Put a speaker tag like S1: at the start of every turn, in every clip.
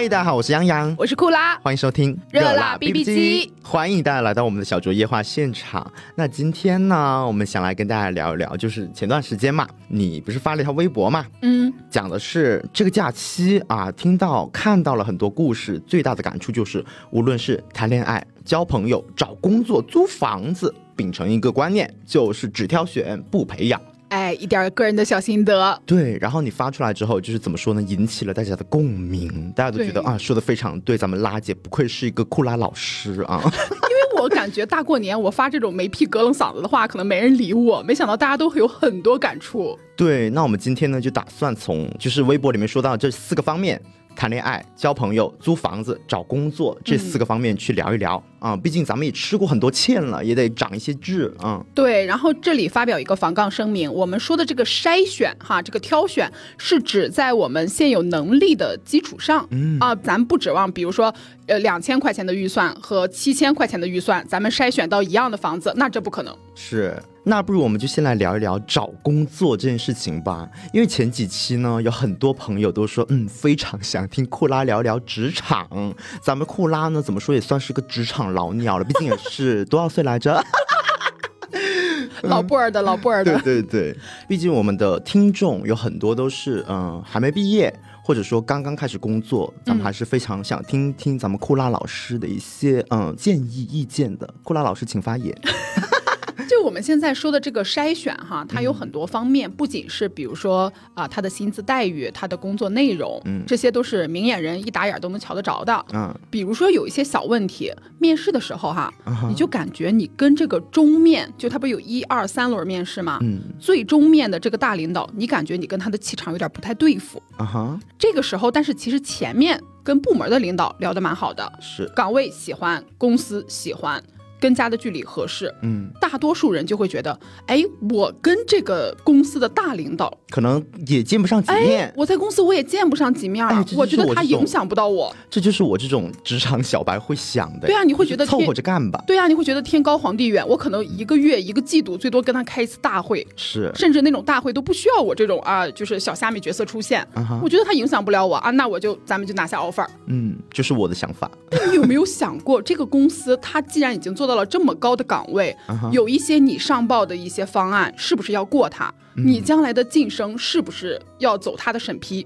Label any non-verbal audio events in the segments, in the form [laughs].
S1: 嗨，大家好，我是杨洋，
S2: 我是库拉，
S1: 欢迎收听
S2: 热辣 BB 机，
S1: 欢迎大家来到我们的小卓夜话现场。那今天呢，我们想来跟大家聊一聊，就是前段时间嘛，你不是发了一条微博嘛，
S2: 嗯，
S1: 讲的是这个假期啊，听到看到了很多故事，最大的感触就是，无论是谈恋爱、交朋友、找工作、租房子，秉承一个观念，就是只挑选不培养。
S2: 哎，一点个人的小心得。
S1: 对，然后你发出来之后，就是怎么说呢？引起了大家的共鸣，大家都觉得啊，说的非常对。咱们拉姐不愧是一个库拉老师啊。
S2: 因为我感觉大过年我发这种没屁隔冷嗓子的话，可能没人理我。没想到大家都会有很多感触。
S1: 对，那我们今天呢，就打算从就是微博里面说到这四个方面。谈恋爱、交朋友、租房子、找工作这四个方面去聊一聊啊，毕竟咱们也吃过很多欠了，也得长一些智啊。
S2: 对，然后这里发表一个防杠声明，我们说的这个筛选哈，这个挑选是指在我们现有能力的基础上，嗯啊，咱不指望比如说呃两千块钱的预算和七千块钱的预算，咱们筛选到一样的房子，那这不可能。
S1: 是。那不如我们就先来聊一聊找工作这件事情吧，因为前几期呢，有很多朋友都说，嗯，非常想听库拉聊聊职场。咱们库拉呢，怎么说也算是个职场老鸟了，毕竟也是多少岁来着？[laughs]
S2: 老布尔的老布尔的。
S1: 对对对，毕竟我们的听众有很多都是嗯还没毕业，或者说刚刚开始工作，咱们还是非常想听听咱们库拉老师的一些嗯建议意见的。库拉老师，请发言。[laughs] [laughs]
S2: 就我们现在说的这个筛选哈，它有很多方面，不仅是比如说啊，他的薪资待遇、他的工作内容，嗯，这些都是明眼人一打眼都能瞧得着的。嗯，比如说有一些小问题，面试的时候哈，你就感觉你跟这个中面，就他不有一二三轮面试吗？嗯，最终面的这个大领导，你感觉你跟他的气场有点不太对付。啊哈，这个时候，但是其实前面跟部门的领导聊得蛮好的，
S1: 是
S2: 岗位喜欢，公司喜欢。跟家的距离合适，嗯，大多数人就会觉得，哎，我跟这个公司的大领导
S1: 可能也见不上几面，
S2: 我在公司我也见不上几面，我觉得他影响不到我，
S1: 这就是我这种职场小白会想的。
S2: 对啊，你会觉得
S1: 凑合着干吧。
S2: 对啊，你会觉得天高皇帝远，我可能一个月一个季度最多跟他开一次大会，
S1: 是，
S2: 甚至那种大会都不需要我这种啊，就是小虾米角色出现，我觉得他影响不了我啊，那我就咱们就拿下 offer。
S1: 嗯，就是我的想法。
S2: 你有没有想过，这个公司他既然已经做到了这么高的岗位，有一些你上报的一些方案，是不是要过他？你将来的晋升是不是要走他的审批？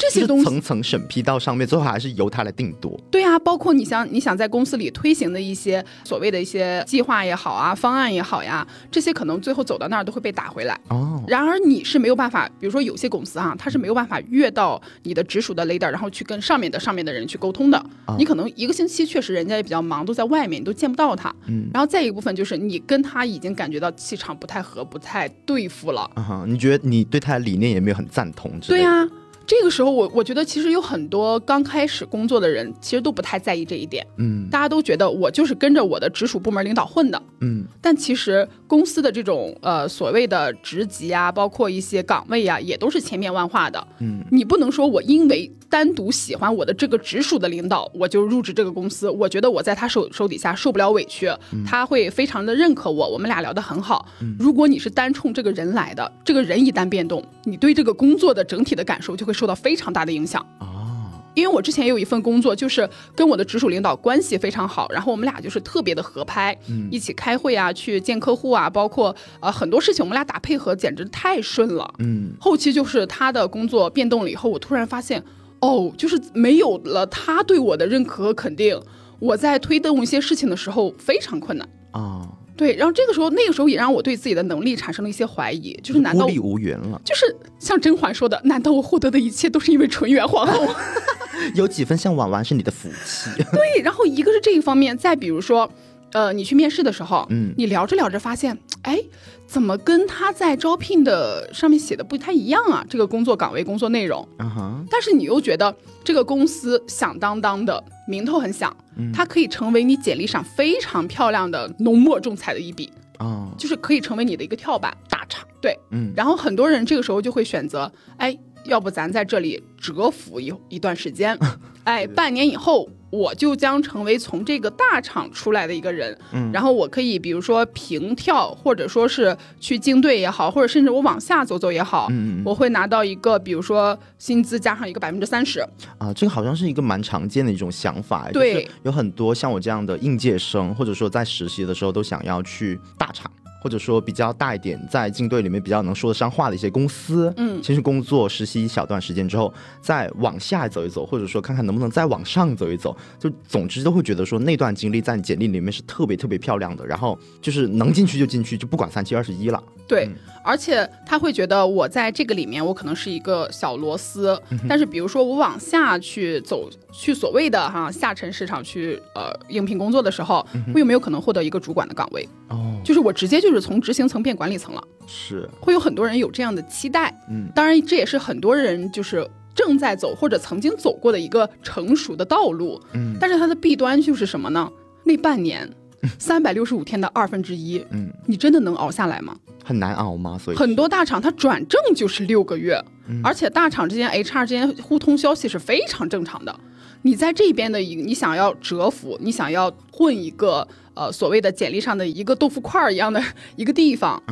S2: 这些东西
S1: 层层审批到上面，最后还是由他来定夺。
S2: 对啊，包括你想你想在公司里推行的一些所谓的一些计划也好啊，方案也好呀，这些可能最后走到那儿都会被打回来。哦。然而你是没有办法，比如说有些公司哈，他是没有办法越到你的直属的 leader，然后去跟上面的上面的人去沟通的。你可能一个星期确实人家也比较忙，都在外面，你都见不到他。嗯。然后再一部分就是你跟他已经感觉到气场不太合，不太对付了。
S1: 啊哈，你觉得你对他的理念也没有很赞同？
S2: 对呀。这个时候，我我觉得其实有很多刚开始工作的人，其实都不太在意这一点。嗯，大家都觉得我就是跟着我的直属部门领导混的。嗯，但其实公司的这种呃所谓的职级啊，包括一些岗位啊，也都是千变万化的。嗯，你不能说我因为单独喜欢我的这个直属的领导，我就入职这个公司。我觉得我在他手手底下受不了委屈，他会非常的认可我，我们俩聊得很好。如果你是单冲这个人来的，这个人一旦变动，你对这个工作的整体的感受就会。受到非常大的影响哦，因为我之前也有一份工作，就是跟我的直属领导关系非常好，然后我们俩就是特别的合拍，嗯，一起开会啊，去见客户啊，包括呃很多事情，我们俩打配合简直太顺了，嗯，后期就是他的工作变动了以后，我突然发现，哦，就是没有了他对我的认可和肯定，我在推动一些事情的时候非常困难啊。对，然后这个时候，那个时候也让我对自己的能力产生了一些怀疑，就是难道
S1: 孤立无援了？
S2: 就是像甄嬛说的，难道我获得的一切都是因为纯元皇后？[laughs]
S1: 有几分像婉婉是你的福气。[laughs]
S2: 对，然后一个是这一方面，再比如说，呃，你去面试的时候，嗯，你聊着聊着发现，哎，怎么跟他在招聘的上面写的不太一样啊？这个工作岗位、工作内容，嗯哼，但是你又觉得这个公司响当当的。名头很响，它可以成为你简历上非常漂亮的浓墨重彩的一笔啊，就是可以成为你的一个跳板
S1: 大厂。
S2: 对，嗯，然后很多人这个时候就会选择，哎，要不咱在这里蛰伏一一段时间，[laughs] 哎，半年以后我就将成为从这个大厂出来的一个人，嗯，然后我可以比如说平跳，或者说是去竞队也好，或者甚至我往下走走也好，嗯，我会拿到一个比如说薪资加上一个百分之三十。
S1: 啊，这个好像是一个蛮常见的一种想法，
S2: 对，
S1: 有很多像我这样的应届生，或者说在实习的时候都想要去大厂。或者说比较大一点，在竞队里面比较能说得上话的一些公司，嗯，先去工作实习一小段时间之后，再往下走一走，或者说看看能不能再往上走一走，就总之都会觉得说那段经历在简历里面是特别特别漂亮的，然后就是能进去就进去，就不管三七二十一了。
S2: 对，而且他会觉得我在这个里面，我可能是一个小螺丝，但是比如说我往下去走，去所谓的哈下沉市场去呃应聘工作的时候，我有没有可能获得一个主管的岗位？哦，就是我直接就是从执行层变管理层了。
S1: 是，
S2: 会有很多人有这样的期待。嗯，当然这也是很多人就是正在走或者曾经走过的一个成熟的道路。嗯，但是它的弊端就是什么呢？那半年。[laughs] 三百六十五天的二分之一，嗯，你真的能熬下来吗？
S1: 很难熬吗？所以
S2: 很多大厂它转正就是六个月，而且大厂之间 HR 之间互通消息是非常正常的。你在这边的一，你想要蛰伏，你想要混一个呃所谓的简历上的一个豆腐块儿一样的一个地方，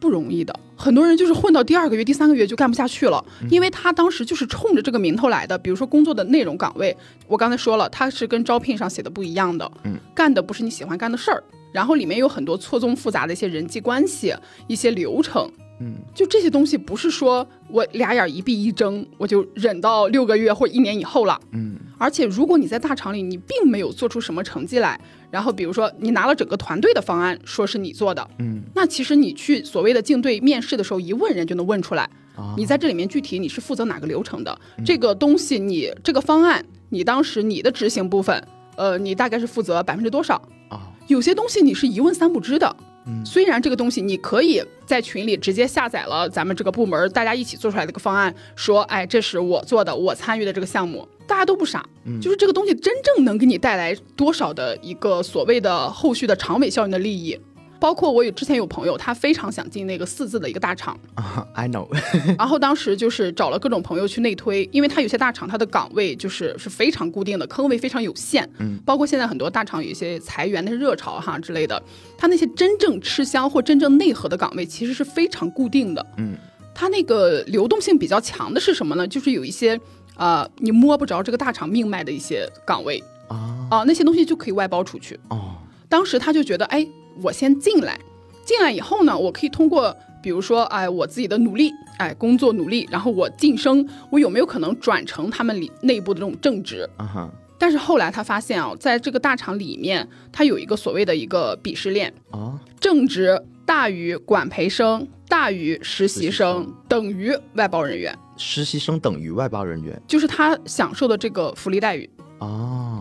S2: 不容易的。很多人就是混到第二个月、第三个月就干不下去了，因为他当时就是冲着这个名头来的。比如说工作的内容岗位，我刚才说了，它是跟招聘上写的不一样的，嗯，干的不是你喜欢干的事儿，然后里面有很多错综复杂的一些人际关系、一些流程。嗯，就这些东西不是说我俩眼一闭一睁我就忍到六个月或一年以后了。嗯，而且如果你在大厂里你并没有做出什么成绩来，然后比如说你拿了整个团队的方案说是你做的，嗯，那其实你去所谓的竞对面试的时候一问人就能问出来，你在这里面具体你是负责哪个流程的，这个东西你这个方案你当时你的执行部分，呃，你大概是负责百分之多少啊？有些东西你是一问三不知的。虽然这个东西你可以在群里直接下载了咱们这个部门大家一起做出来的一个方案，说，哎，这是我做的，我参与的这个项目，大家都不傻，就是这个东西真正能给你带来多少的一个所谓的后续的长尾效应的利益。包括我有之前有朋友，他非常想进那个四字的一个大厂
S1: 啊，[laughs] I know。[laughs]
S2: 然后当时就是找了各种朋友去内推，因为他有些大厂他的岗位就是是非常固定的，坑位非常有限。嗯，包括现在很多大厂有一些裁员的热潮哈之类的，他那些真正吃香或真正内核的岗位其实是非常固定的。嗯，他那个流动性比较强的是什么呢？就是有一些呃你摸不着这个大厂命脉的一些岗位啊啊那些东西就可以外包出去。哦，当时他就觉得哎。我先进来，进来以后呢，我可以通过，比如说，哎，我自己的努力，哎，工作努力，然后我晋升，我有没有可能转成他们里内部的这种正职？啊哈。但是后来他发现啊，在这个大厂里面，他有一个所谓的一个鄙视链啊，正职大于管培生，大于实习生，等于外包人员。
S1: 实习生等于外包人员，
S2: 就是他享受的这个福利待遇。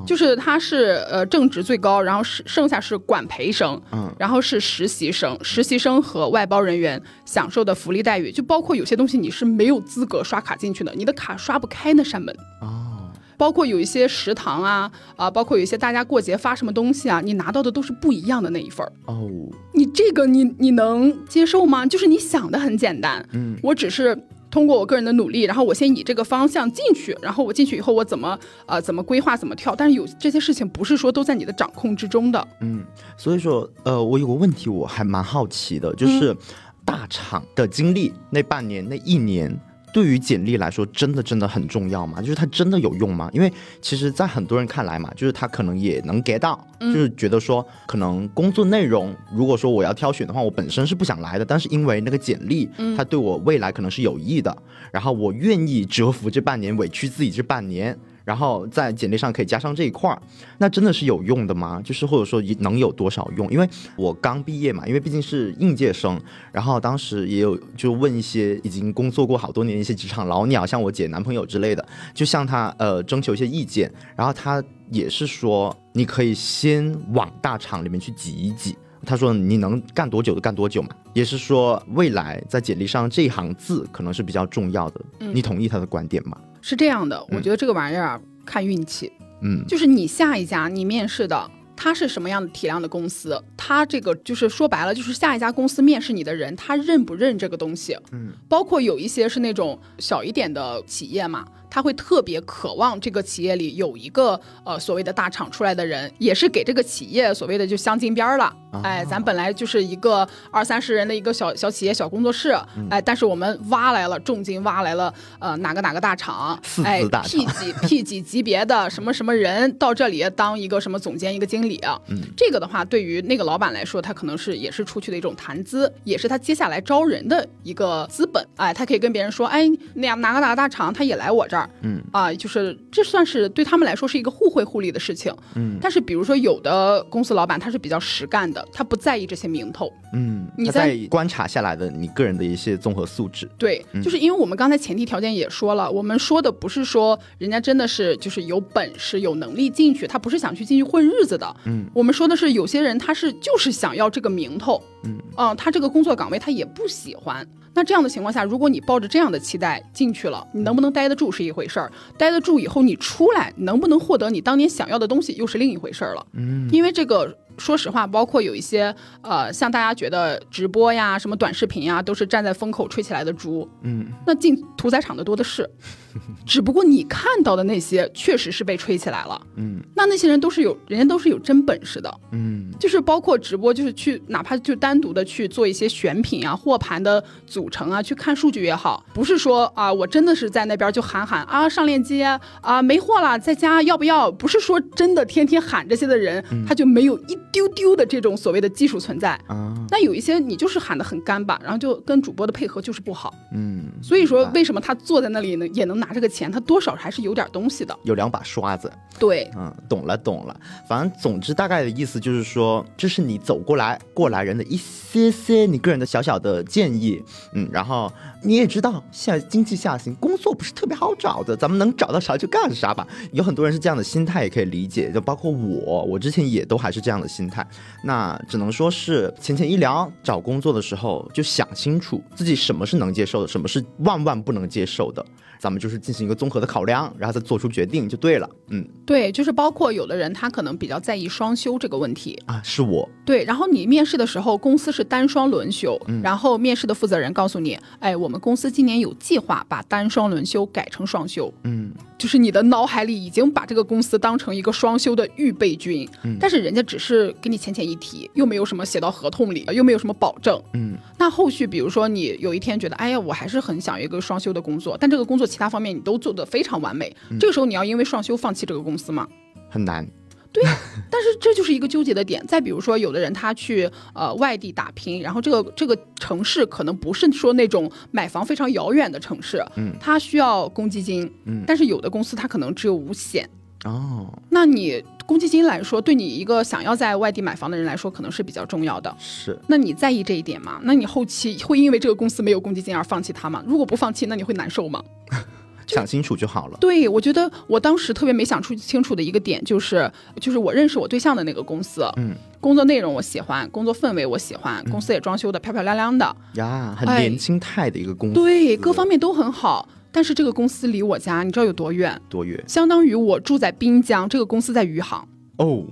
S2: 哦，就是他是呃正职最高，然后是剩下是管培生，嗯，然后是实习生，实习生和外包人员享受的福利待遇，就包括有些东西你是没有资格刷卡进去的，你的卡刷不开那扇门。哦，包括有一些食堂啊啊，包括有一些大家过节发什么东西啊，你拿到的都是不一样的那一份儿。哦，你这个你你能接受吗？就是你想的很简单，嗯，我只是。通过我个人的努力，然后我先以这个方向进去，然后我进去以后我怎么呃怎么规划怎么跳，但是有这些事情不是说都在你的掌控之中的。
S1: 嗯，所以说呃我有个问题我还蛮好奇的，就是大厂的经历那半年那一年。对于简历来说，真的真的很重要吗？就是它真的有用吗？因为其实，在很多人看来嘛，就是他可能也能 get 到，就是觉得说，可能工作内容，如果说我要挑选的话，我本身是不想来的，但是因为那个简历，它对我未来可能是有益的，然后我愿意蛰伏这半年，委屈自己这半年。然后在简历上可以加上这一块儿，那真的是有用的吗？就是或者说能有多少用？因为我刚毕业嘛，因为毕竟是应届生，然后当时也有就问一些已经工作过好多年一些职场老鸟，像我姐男朋友之类的，就向他呃征求一些意见，然后他也是说你可以先往大厂里面去挤一挤，他说你能干多久就干多久嘛，也是说未来在简历上这一行字可能是比较重要的，你同意他的观点吗？
S2: 是这样的，我觉得这个玩意儿看运气，嗯，就是你下一家你面试的，他是什么样的体量的公司，他这个就是说白了，就是下一家公司面试你的人，他认不认这个东西，嗯，包括有一些是那种小一点的企业嘛。他会特别渴望这个企业里有一个呃所谓的大厂出来的人，也是给这个企业所谓的就镶金边了。哎，咱本来就是一个二三十人的一个小小企业、小工作室，哎，但是我们挖来了重金挖来了呃哪个哪个大厂，哎，P 几 [laughs] P 几级别的什么什么人到这里当一个什么总监、一个经理啊。这个的话，对于那个老板来说，他可能是也是出去的一种谈资，也是他接下来招人的一个资本。哎，他可以跟别人说，哎，那样哪个哪个大厂他也来我这儿，嗯啊，就是这算是对他们来说是一个互惠互利的事情。嗯，但是比如说有的公司老板他是比较实干的。他不在意这些名头，
S1: 嗯，你在观察下来的你个人的一些综合素质，
S2: 对，就是因为我们刚才前提条件也说了，我们说的不是说人家真的是就是有本事有能力进去，他不是想去进去混日子的，嗯，我们说的是有些人他是就是想要这个名头，嗯，啊，他这个工作岗位他也不喜欢。那这样的情况下，如果你抱着这样的期待进去了，你能不能待得住是一回事儿，待得住以后你出来能不能获得你当年想要的东西又是另一回事儿了。嗯，因为这个说实话，包括有一些呃，像大家觉得直播呀、什么短视频呀，都是站在风口吹起来的猪。嗯，那进屠宰场的多的是。[laughs] 只不过你看到的那些确实是被吹起来了，嗯，那那些人都是有，人家都是有真本事的，嗯，就是包括直播，就是去哪怕就单独的去做一些选品啊、货盘的组成啊，去看数据也好，不是说啊，我真的是在那边就喊喊啊上链接啊没货了在家要不要？不是说真的天天喊这些的人，他就没有一丢丢的这种所谓的技术存在啊。那有一些你就是喊的很干巴，然后就跟主播的配合就是不好，嗯，所以说为什么他坐在那里呢也能。拿这个钱，他多少还是有点东西的，
S1: 有两把刷子。
S2: 对，
S1: 嗯，懂了懂了。反正总之大概的意思就是说，这是你走过来过来人的一些些你个人的小小的建议。嗯，然后你也知道，现在经济下行，工作不是特别好找的，咱们能找到啥就干啥吧。有很多人是这样的心态，也可以理解。就包括我，我之前也都还是这样的心态。那只能说是浅浅一聊，找工作的时候就想清楚自己什么是能接受的，什么是万万不能接受的。咱们就是进行一个综合的考量，然后再做出决定就对了。嗯，
S2: 对，就是包括有的人他可能比较在意双休这个问题
S1: 啊，是我。
S2: 对，然后你面试的时候，公司是单双轮休，然后面试的负责人告诉你，哎，我们公司今年有计划把单双轮休改成双休。嗯。就是你的脑海里已经把这个公司当成一个双休的预备军，嗯但是人家只是给你浅浅一提，又没有什么写到合同里，又没有什么保证。嗯，那后续比如说你有一天觉得，哎呀，我还是很想一个双休的工作，但这个工作其他方面你都做得非常完美，这个时候你要因为双休放弃这个公司吗？
S1: 很难。
S2: 对呀，但是这就是一个纠结的点。再比如说，有的人他去呃外地打拼，然后这个这个城市可能不是说那种买房非常遥远的城市，嗯，他需要公积金，嗯，但是有的公司他可能只有五险，哦，那你公积金来说，对你一个想要在外地买房的人来说，可能是比较重要的。
S1: 是，
S2: 那你在意这一点吗？那你后期会因为这个公司没有公积金而放弃它吗？如果不放弃，那你会难受吗？[laughs]
S1: 想清楚就好了。
S2: 对，我觉得我当时特别没想出清楚的一个点，就是就是我认识我对象的那个公司，嗯，工作内容我喜欢，工作氛围我喜欢，公司也装修的漂漂亮亮的
S1: 呀，很年轻态的一个公司，
S2: 对，各方面都很好。但是这个公司离我家，你知道有多远？
S1: 多远？
S2: 相当于我住在滨江，这个公司在余杭。
S1: 哦。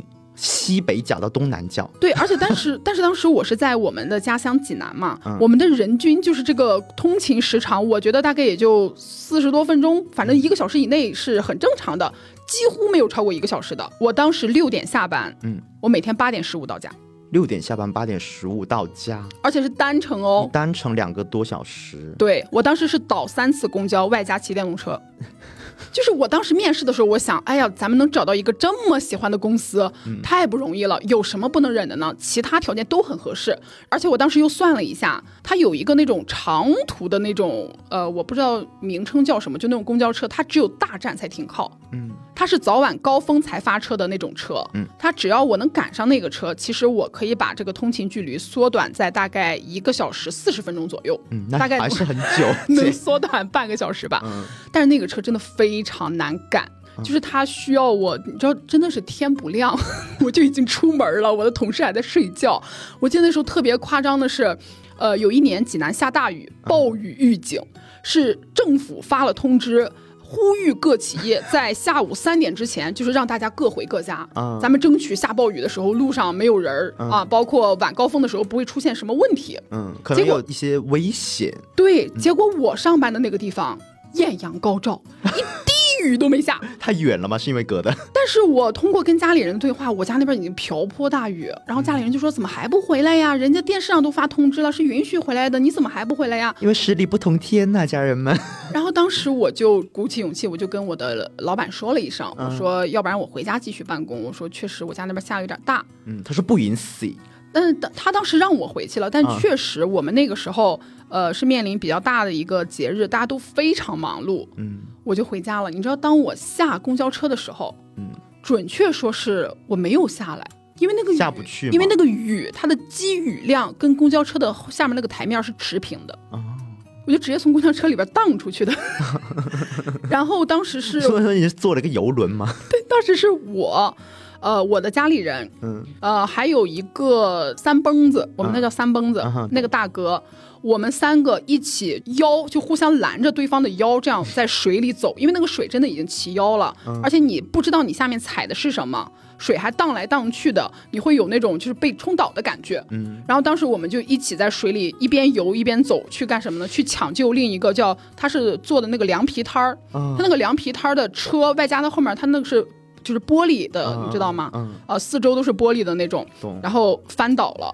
S1: 西北角到东南角，
S2: 对，而且当时，[laughs] 但是当时我是在我们的家乡济南嘛，我们的人均就是这个通勤时长，我觉得大概也就四十多分钟，反正一个小时以内是很正常的，几乎没有超过一个小时的。我当时六点下班，嗯，我每天八点十五到家，
S1: 六点下班，八点十五到家，
S2: 而且是单程哦，
S1: 单程两个多小时。
S2: 对我当时是倒三次公交，外加骑电动车。[laughs] 就是我当时面试的时候，我想，哎呀，咱们能找到一个这么喜欢的公司，太不容易了。有什么不能忍的呢？其他条件都很合适，而且我当时又算了一下，它有一个那种长途的那种，呃，我不知道名称叫什么，就那种公交车，它只有大站才停靠。嗯。它是早晚高峰才发车的那种车，嗯，它只要我能赶上那个车，其实我可以把这个通勤距离缩短在大概一个小时四十分钟左右，
S1: 嗯，
S2: 大概
S1: 还是很 [laughs] 久，
S2: 能缩短半个小时吧，嗯，但是那个车真的非常难赶，就是它需要我，你知道，真的是天不亮 [laughs] 我就已经出门了，我的同事还在睡觉，我记得那时候特别夸张的是，呃，有一年济南下大雨，暴雨预警，是政府发了通知。呼吁各企业在下午三点之前，就是让大家各回各家。咱们争取下暴雨的时候路上没有人儿啊，包括晚高峰的时候不会出现什么问题。
S1: 嗯，可能有一些危险。
S2: 对，结果我上班的那个地方艳阳高照，[laughs] 一滴雨都没下。[laughs]
S1: 太远了吗？是因为隔的？[laughs]
S2: 但是我通过跟家里人对话，我家那边已经瓢泼大雨，然后家里人就说：“怎么还不回来呀？人家电视上都发通知了，是允许回来的，你怎么还不回来呀？”
S1: 因为十里不同天呐，家人们。
S2: 然后当时我就鼓起勇气，我就跟我的老板说了一声，我说：“要不然我回家继续办公。”我说：“确实我家那边下有点大。”
S1: 嗯，他说不允许。
S2: 但是他当时让我回去了，但确实我们那个时候，呃，是面临比较大的一个节日，大家都非常忙碌，嗯，我就回家了。你知道，当我下公交车的时候，嗯，准确说是我没有下来，因为那个
S1: 下不去，
S2: 因为那个雨，它的积雨量跟公交车的下面那个台面是持平的，哦，我就直接从公交车里边荡出去的。[laughs] 然后当时是，
S1: 所以说你是坐了一个游轮吗？
S2: 对，当时是我。呃，我的家里人，嗯，呃，还有一个三蹦子，我们那叫三蹦子，那个大哥，我们三个一起腰就互相拦着对方的腰，这样在水里走，因为那个水真的已经齐腰了，而且你不知道你下面踩的是什么，水还荡来荡去的，你会有那种就是被冲倒的感觉，嗯，然后当时我们就一起在水里一边游一边走，去干什么呢？去抢救另一个叫他是做的那个凉皮摊儿，他那个凉皮摊儿的车外加他后面他那个是。就是玻璃的，你知道吗？嗯，啊，四周都是玻璃的那种，然后翻倒了，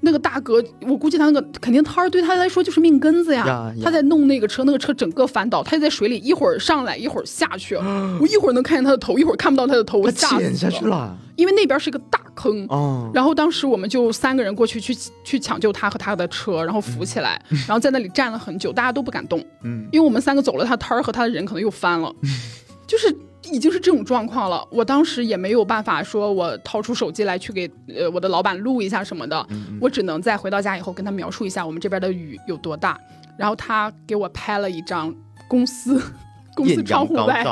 S2: 那个大哥，我估计他那个肯定摊儿对他来说就是命根子呀。他在弄那个车，那个车整个翻倒，他就在水里一会儿上来一会儿下去，[gasps] 我一会儿能看见他的头，一会儿看不到他的头，我吓
S1: 死下去了。
S2: 因为那边是个大坑，然后当时我们就三个人过去去去抢救他和他的车，然后扶起来，[laughs] 然后在那里站了很久，大家都不敢动，嗯，因为我们三个走了，他摊儿和他的人可能又翻了，就是。已经是这种状况了，我当时也没有办法说，我掏出手机来去给呃我的老板录一下什么的，我只能在回到家以后跟他描述一下我们这边的雨有多大，然后他给我拍了一张公司 [laughs] 公司窗户外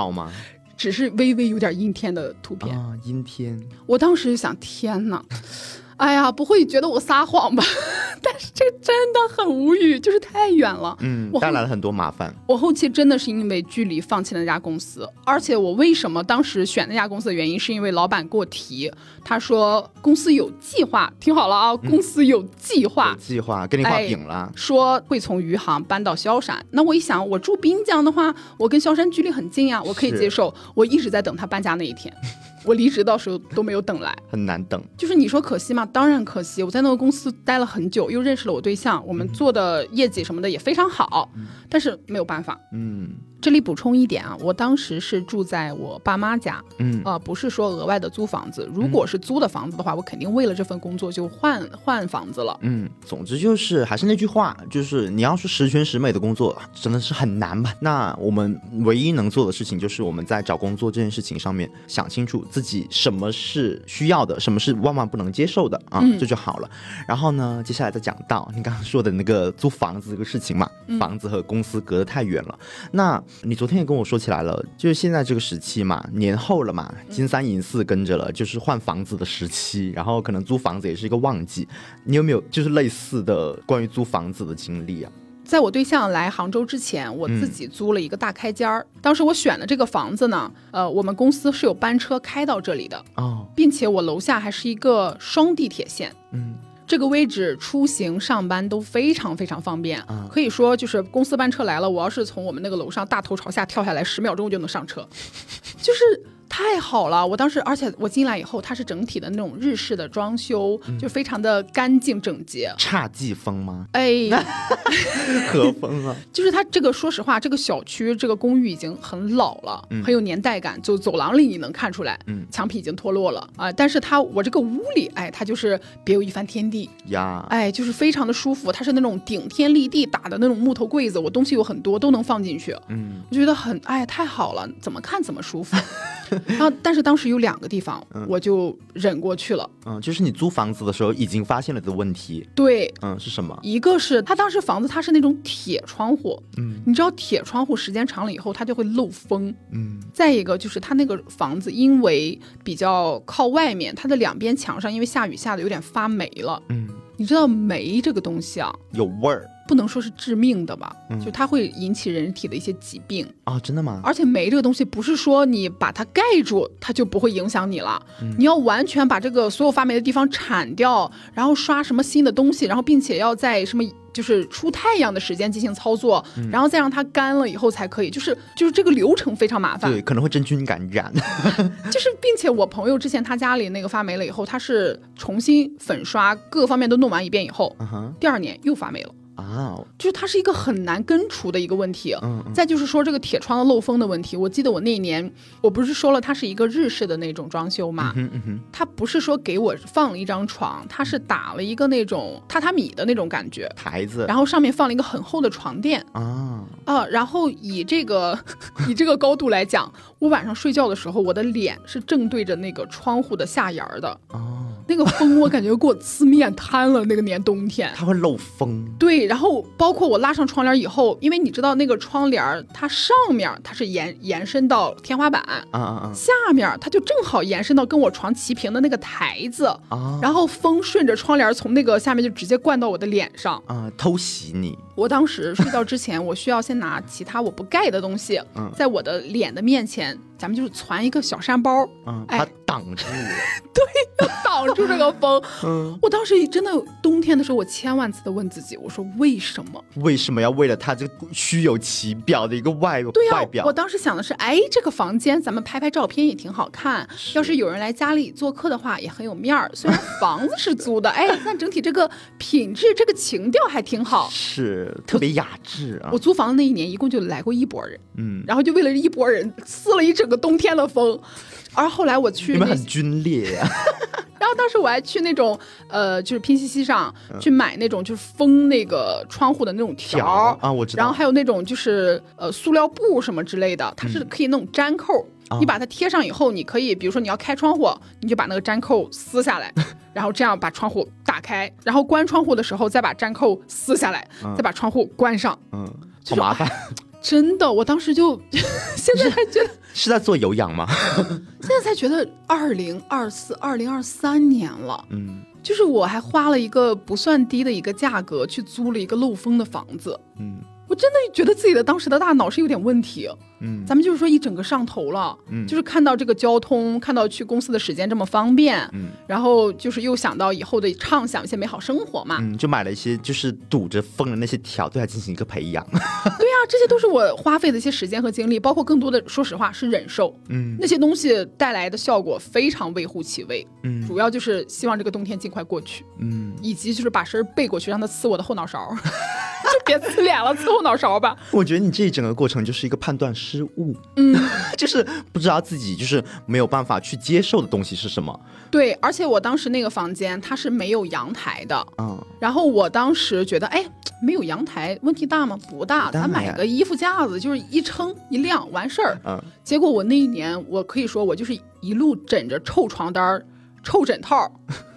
S2: 只是微微有点阴天的图片。
S1: 啊，阴天，
S2: 我当时就想，天哪。哎呀，不会觉得我撒谎吧？[laughs] 但是这真的很无语，就是太远了，
S1: 嗯，带来了很多麻烦。
S2: 我后期真的是因为距离放弃了那家公司，而且我为什么当时选那家公司的原因，是因为老板给我提，他说公司有计划，听好了啊，公司有计划，
S1: 计划给你画饼了，
S2: 说会从余杭搬到萧山。那我一想，我住滨江的话，我跟萧山距离很近呀，我可以接受。我一直在等他搬家那一天。我离职到时候都没有等来，
S1: 很难等。
S2: 就是你说可惜吗？当然可惜。我在那个公司待了很久，又认识了我对象，我们做的业绩什么的也非常好，但是没有办法。嗯。这里补充一点啊，我当时是住在我爸妈家，嗯，呃，不是说额外的租房子。如果是租的房子的话，我肯定为了这份工作就换换房子了。
S1: 嗯，总之就是还是那句话，就是你要说十全十美的工作真的是很难吧？那我们唯一能做的事情就是我们在找工作这件事情上面想清楚自己什么是需要的，什么是万万不能接受的啊，这就好了。然后呢，接下来再讲到你刚刚说的那个租房子这个事情嘛，房子和公司隔得太远了，那。你昨天也跟我说起来了，就是现在这个时期嘛，年后了嘛，金三银四跟着了，就是换房子的时期，然后可能租房子也是一个旺季。你有没有就是类似的关于租房子的经历啊？
S2: 在我对象来杭州之前，我自己租了一个大开间儿。当时我选的这个房子呢，呃，我们公司是有班车开到这里的哦，并且我楼下还是一个双地铁线，嗯。这个位置出行上班都非常非常方便，可以说就是公司班车来了，我要是从我们那个楼上大头朝下跳下来，十秒钟就能上车，就是。太好了！我当时，而且我进来以后，它是整体的那种日式的装修，就非常的干净整洁。
S1: 侘寂风吗？
S2: 哎，[laughs] [laughs]
S1: 和风啊？
S2: 就是它这个，说实话，这个小区这个公寓已经很老了，很有年代感。就走廊里你能看出来，嗯，墙皮已经脱落了啊。但是它我这个屋里，哎，它就是别有一番天地呀。哎，就是非常的舒服。它是那种顶天立地打的那种木头柜子，我东西有很多都能放进去。嗯，我觉得很哎，太好了，怎么看怎么舒服。[laughs] 然后，但是当时有两个地方，我就忍过去了。
S1: 嗯，就是你租房子的时候已经发现了的问题。
S2: 对，
S1: 嗯，是什么？
S2: 一个是他当时房子它是那种铁窗户，嗯，你知道铁窗户时间长了以后它就会漏风，嗯。再一个就是他那个房子因为比较靠外面，它的两边墙上因为下雨下的有点发霉了，嗯。你知道霉这个东西啊，
S1: 有味儿。
S2: 不能说是致命的吧，就它会引起人体的一些疾病
S1: 啊，真的吗？
S2: 而且煤这个东西不是说你把它盖住，它就不会影响你了，你要完全把这个所有发霉的地方铲掉，然后刷什么新的东西，然后并且要在什么。就是出太阳的时间进行操作，然后再让它干了以后才可以。就是就是这个流程非常麻烦，
S1: 对，可能会真菌感染。[laughs]
S2: 就是，并且我朋友之前他家里那个发霉了以后，他是重新粉刷各方面都弄完一遍以后，第二年又发霉了。啊，就是它是一个很难根除的一个问题。嗯，再就是说这个铁窗的漏风的问题。我记得我那一年，我不是说了它是一个日式的那种装修嘛？嗯嗯它不是说给我放了一张床，它是打了一个那种榻榻米的那种感觉
S1: 台子，
S2: 然后上面放了一个很厚的床垫。啊啊，然后以这个 [laughs] 以这个高度来讲，我晚上睡觉的时候，我的脸是正对着那个窗户的下沿的。哦。那个风我感觉给我呲面瘫了。那个年冬天，
S1: 它会漏风。
S2: 对，然后包括我拉上窗帘以后，因为你知道那个窗帘它上面它是延延伸到天花板，啊啊啊，下面它就正好延伸到跟我床齐平的那个台子，啊，然后风顺着窗帘从那个下面就直接灌到我的脸上，
S1: 啊，偷袭你。
S2: 我当时睡觉之前，我需要先拿其他我不盖的东西，在我的脸的面前。咱们就是攒一个小山包，
S1: 嗯，它挡住，[laughs]
S2: 对，要挡住这个风。嗯，我当时真的冬天的时候，我千万次的问自己，我说为什么？
S1: 为什么要为了它这个虚有其表的一个外外表？
S2: 我当时想的是，哎，这个房间咱们拍拍照片也挺好看，要是有人来家里做客的话，也很有面儿。虽然房子是租的，[laughs] 哎，但整体这个品质、这个情调还挺好，
S1: 是特别雅致啊。
S2: 我租房的那一年，一共就来过一拨人，嗯，然后就为了一拨人撕了一整。冬天的风，而后来我去，
S1: 你们很皲裂呀。[laughs]
S2: 然后当时我还去那种呃，就是拼夕夕上去买那种就是封那个窗户的那种条
S1: 啊，我知道。
S2: 然后还有那种就是呃塑料布什么之类的，它是可以那种粘扣，你把它贴上以后，你可以比如说你要开窗户，你就把那个粘扣撕下来，[laughs] 然后这样把窗户打开，然后关窗户的时候再把粘扣撕下来，再把窗户关上。
S1: 嗯，好麻烦。
S2: 真的，我当时就 [laughs] 现在还觉得
S1: 是在做有氧吗？[laughs]
S2: 现在才觉得二零二四、二零二三年了，嗯，就是我还花了一个不算低的一个价格去租了一个漏风的房子，嗯。我真的觉得自己的当时的大脑是有点问题，嗯，咱们就是说一整个上头了，嗯，就是看到这个交通，看到去公司的时间这么方便，嗯，然后就是又想到以后的畅想一些美好生活嘛，
S1: 嗯，就买了一些就是堵着风的那些条，对它进行一个培养，[laughs] [laughs] 对
S2: 呀，这些都是我花费的一些时间和精力，包括更多的，说实话是忍受，嗯，那些东西带来的效果非常微乎其微，嗯，主要就是希望这个冬天尽快过去，嗯，以及就是把身背过去，让它刺我的后脑勺。[laughs] 就别刺脸了，刺后脑勺吧。
S1: 我觉得你这一整个过程就是一个判断失误，嗯，[laughs] 就是不知道自己就是没有办法去接受的东西是什么。
S2: 对，而且我当时那个房间它是没有阳台的，嗯，然后我当时觉得，哎，没有阳台问题大吗？不大，咱买个衣服架子，就是一撑一晾完事儿。嗯，结果我那一年，我可以说我就是一路枕着臭床单儿。臭枕套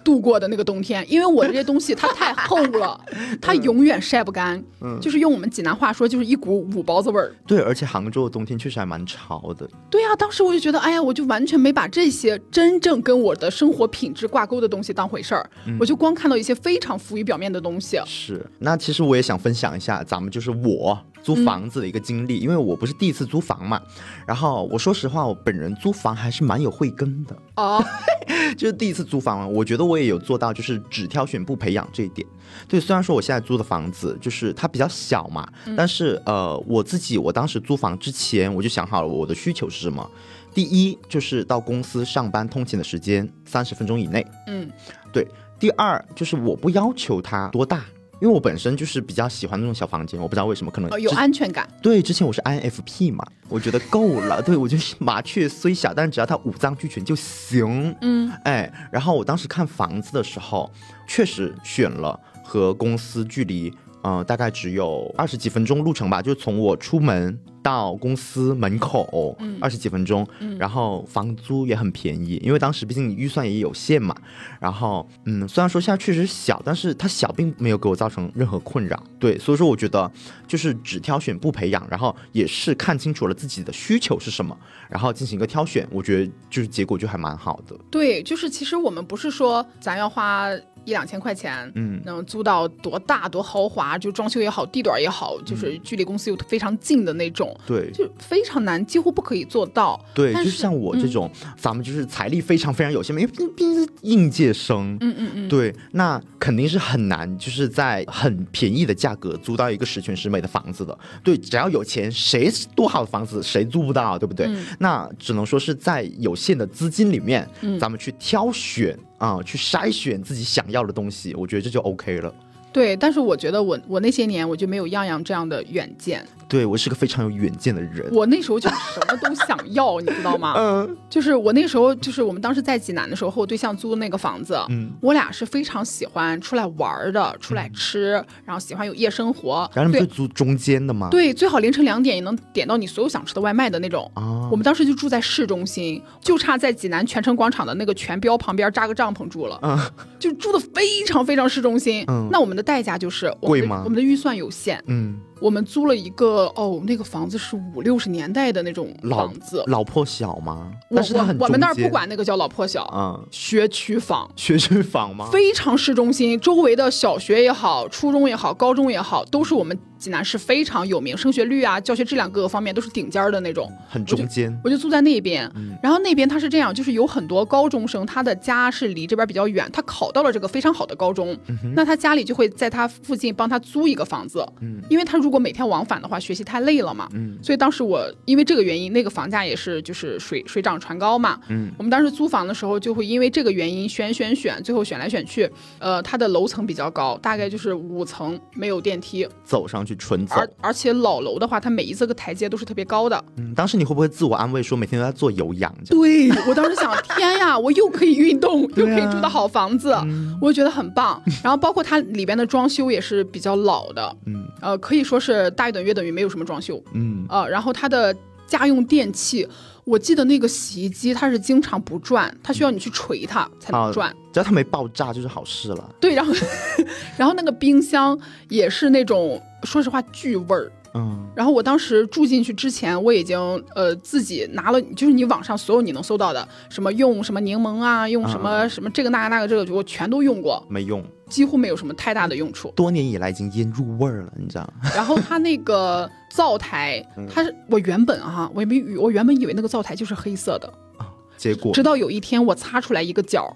S2: 度过的那个冬天，因为我这些东西它太厚了，[laughs] 它永远晒不干。嗯，就是用我们济南话说，就是一股五包子味儿。
S1: 对，而且杭州的冬天确实还蛮潮的。
S2: 对呀，当时我就觉得，哎呀，我就完全没把这些真正跟我的生活品质挂钩的东西当回事儿，我就光看到一些非常浮于表面的东西。
S1: 是，那其实我也想分享一下，咱们就是我。租房子的一个经历，因为我不是第一次租房嘛，然后我说实话，我本人租房还是蛮有慧根的哦，[laughs] 就是第一次租房，我觉得我也有做到，就是只挑选不培养这一点。对，虽然说我现在租的房子就是它比较小嘛，但是呃，我自己我当时租房之前我就想好了我的需求是什么，第一就是到公司上班通勤的时间三十分钟以内，嗯，对，第二就是我不要求它多大。因为我本身就是比较喜欢那种小房间，我不知道为什么，可能
S2: 有安全感。
S1: 对，之前我是 INFP 嘛，我觉得够了。对，我就是麻雀虽小，但是只要它五脏俱全就行。嗯，哎，然后我当时看房子的时候，确实选了和公司距离，嗯，大概只有二十几分钟路程吧，就是从我出门。到公司门口，二十几分钟，然后房租也很便宜，因为当时毕竟预算也有限嘛。然后，嗯，虽然说现在确实小，但是它小并没有给我造成任何困扰。对，所以说我觉得就是只挑选不培养，然后也是看清楚了自己的需求是什么，然后进行一个挑选，我觉得就是结果就还蛮好的。
S2: 对，就是其实我们不是说咱要花。一两千块钱，嗯，能租到多大多豪华，就装修也好，地段也好，就是距离公司又非常近的那种，
S1: 对，
S2: 就非常难，几乎不可以做到。
S1: 对，就像我这种，咱们就是财力非常非常有限嘛，因为毕竟是应届生，
S2: 嗯嗯嗯，
S1: 对，那肯定是很难，就是在很便宜的价格租到一个十全十美的房子的。对，只要有钱，谁多好的房子谁租不到，对不对？那只能说是在有限的资金里面，咱们去挑选。啊，去筛选自己想要的东西，我觉得这就 OK 了。
S2: 对，但是我觉得我我那些年我就没有样样这样的远见。
S1: 对我是个非常有远见的人。
S2: 我那时候就什么都想要，你知道吗？[laughs] 嗯，就是我那时候就是我们当时在济南的时候，和我对象租的那个房子，嗯，我俩是非常喜欢出来玩的，出来吃，然后喜欢有夜生活。
S1: 然后你们租中间的吗？
S2: 对，最好凌晨两点也能点到你所有想吃的外卖的那种。啊，我们当时就住在市中心，就差在济南泉城广场的那个全标旁边扎个帐篷住了。嗯，就住的非常非常市中心。嗯，那我们的代价就是
S1: 贵吗？
S2: 我们的预算有限。嗯。我们租了一个哦，那个房子是五六十年代的那种房子，
S1: 老破小吗？
S2: 但
S1: 是它很
S2: 我们那儿不管那个叫老破小，嗯，学区房，
S1: 学区房吗？
S2: 非常市中心，周围的小学也好，初中也好，高中也好，都是我们。济南市非常有名，升学率啊、教学质量各个方面都是顶尖的那种，
S1: 很中间。
S2: 我就住在那边，然后那边他是这样，就是有很多高中生，他的家是离这边比较远，他考到了这个非常好的高中，那他家里就会在他附近帮他租一个房子，嗯，因为他如果每天往返的话，学习太累了嘛，嗯，所以当时我因为这个原因，那个房价也是就是水水涨船高嘛，嗯，我们当时租房的时候就会因为这个原因选选选，最后选来选去，呃，它的楼层比较高，大概就是五层，没有电梯，
S1: 走上。去纯走，
S2: 而而且老楼的话，它每一次个台阶都是特别高的。
S1: 嗯，当时你会不会自我安慰说每天都在做有氧？
S2: 对我当时想，天呀，[laughs] 我又可以运动，又可以住到好房子，我觉得很棒。然后包括它里边的装修也是比较老的，嗯，呃，可以说是大于等于约等于没有什么装修，嗯，呃，然后它的家用电器。我记得那个洗衣机它是经常不转，它需要你去锤它才能转。
S1: 只要它没爆炸就是好事了。
S2: 对，然后，[laughs] 然后那个冰箱也是那种，说实话巨味儿。嗯。然后我当时住进去之前，我已经呃自己拿了，就是你网上所有你能搜到的，什么用什么柠檬啊，用什么什么这个那个那个这个，我全都用过。
S1: 没用。
S2: 几乎没有什么太大的用处。
S1: 多年以来已经腌入味儿了，你知道。[laughs]
S2: 然后它那个灶台，它是我原本哈，我也没我原本以为那个灶台就是黑色的
S1: 啊，结果
S2: 直到有一天我擦出来一个角。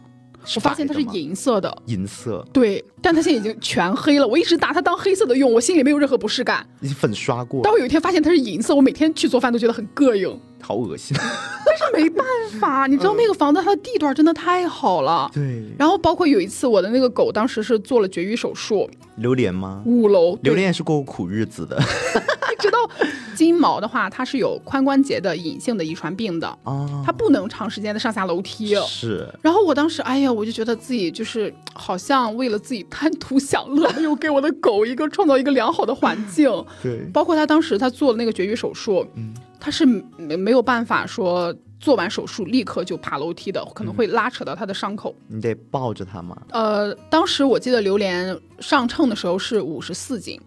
S2: 我发现它是银色的，
S1: 银色，
S2: 对，但它现在已经全黑了。我一直拿它当黑色的用，我心里没有任何不适感。
S1: 你粉刷过？
S2: 但我有一天发现它是银色，我每天去做饭都觉得很膈应，
S1: 好恶心。
S2: 但是没办法，你知道那个房子它的地段真的太好了。
S1: 对。
S2: 然后包括有一次我的那个狗当时是做了绝育手术，
S1: 榴莲吗？
S2: 五楼，
S1: 榴莲也是过过苦日子的。[laughs]
S2: 知道金毛的话，它是有髋关节的隐性的遗传病的啊，它不能长时间的上下楼梯。
S1: 是。
S2: 然后我当时，哎呀，我就觉得自己就是好像为了自己贪图享乐，[laughs] 没有给我的狗一个创造一个良好的环境。[laughs]
S1: 对。
S2: 包括他当时他做的那个绝育手术，嗯，他是没没有办法说做完手术立刻就爬楼梯的，可能会拉扯到他的伤口。
S1: 你得抱着他吗？
S2: 呃，当时我记得榴莲上秤的时候是五十四斤。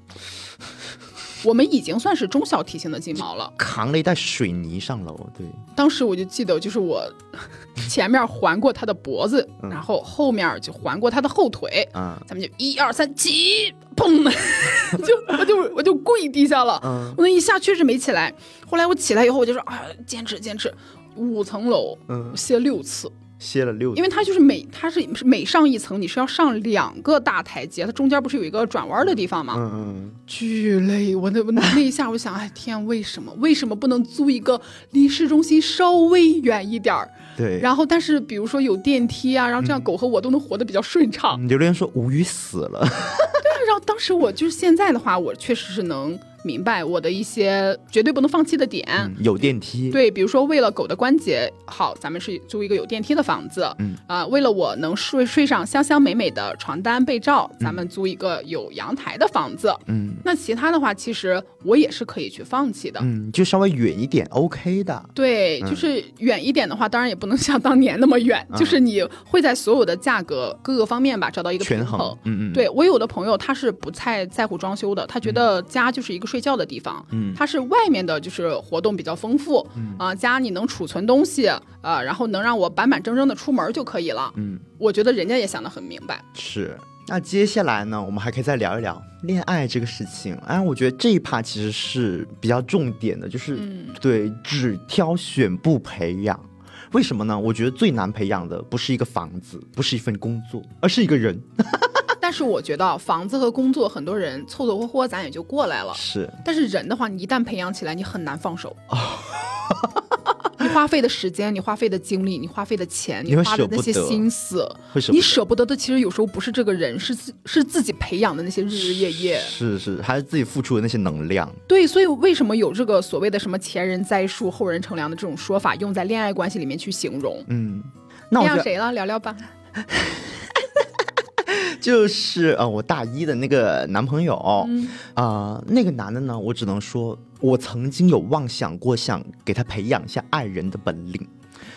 S2: 我们已经算是中小体型的金毛了，
S1: 扛了一袋水泥上楼。对，
S2: 当时我就记得，就是我 [laughs] 前面环过它的脖子，然后后面就环过它的后腿。嗯，咱们就一二三起，砰，[laughs] 就我就我就跪地下了。嗯，我那一下确实没起来。后来我起来以后，我就说啊，坚持坚持，五层楼，嗯，歇六次。
S1: 歇了六，
S2: 因为它就是每它是每上一层，你是要上两个大台阶，它中间不是有一个转弯的地方吗？嗯嗯，巨累。我那我那一下，我想，哎天，为什么为什么不能租一个离市中心稍微远一点儿？
S1: 对。
S2: 然后，但是比如说有电梯啊，然后这样狗和我都能活得比较顺畅。
S1: 榴莲说无语死了。[laughs]
S2: 对啊，然后当时我就是现在的话，我确实是能。明白我的一些绝对不能放弃的点。
S1: 有电梯，
S2: 对，比如说为了狗的关节好，咱们是租一个有电梯的房子。嗯啊，为了我能睡睡上香香美美的床单被罩，咱们租一个有阳台的房子。嗯，那其他的话，其实我也是可以去放弃的。
S1: 嗯，就稍微远一点，OK 的。
S2: 对，就是远一点的话，当然也不能像当年那么远，就是你会在所有的价格各个方面吧找到一个平衡。嗯嗯，对我有的朋友他是不太在乎装修的，他觉得家就是一个睡觉的地方。嗯，它是外面的就是活动比较丰富。嗯啊，家里能储存东西啊，然后能让我板板正正的出门就可以了。嗯，我觉得人家也想得很明白。
S1: 是。那接下来呢，我们还可以再聊一聊恋爱这个事情。哎，我觉得这一趴其实是比较重点的，就是对只挑选不培养。为什么呢？我觉得最难培养的不是一个房子，不是一份工作，而是一个人。
S2: 但是我觉得房子和工作，很多人凑凑合合咱也就过来了。
S1: 是。
S2: 但是人的话，你一旦培养起来，你很难放手。[laughs] 你花费的时间，你花费的精力，你花费的钱，你花的那些心思，你舍不得的，其实有时候不是这个人，是自是自己培养的那些日日夜夜，
S1: 是是，还是自己付出的那些能量。
S2: 对，所以为什么有这个所谓的什么前人栽树，后人乘凉的这种说法，用在恋爱关系里面去形容？嗯，那我谁了？聊聊吧。[laughs]
S1: 就是呃，我大一的那个男朋友，啊，那个男的呢，我只能说，我曾经有妄想过，想给他培养一下爱人的本领。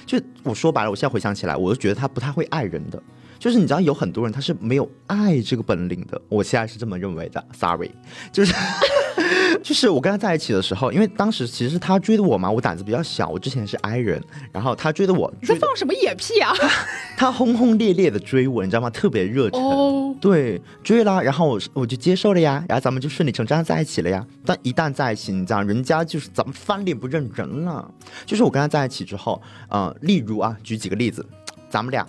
S1: 就我说白了，我现在回想起来，我就觉得他不太会爱人的。就是你知道，有很多人他是没有爱这个本领的。我现在是这么认为的，sorry，就是。[laughs] 就是我跟他在一起的时候，因为当时其实他追的我嘛，我胆子比较小，我之前是 I 人，然后他追的我，
S2: 你在放什么野屁啊？[laughs]
S1: 他轰轰烈烈的追我，你知道吗？特别热忱，对，追了，然后我我就接受了呀，然后咱们就顺理成章在一起了呀。但一旦在一起，你知道，人家就是咱们翻脸不认人了。就是我跟他在一起之后，呃，例如啊，举几个例子，咱们俩，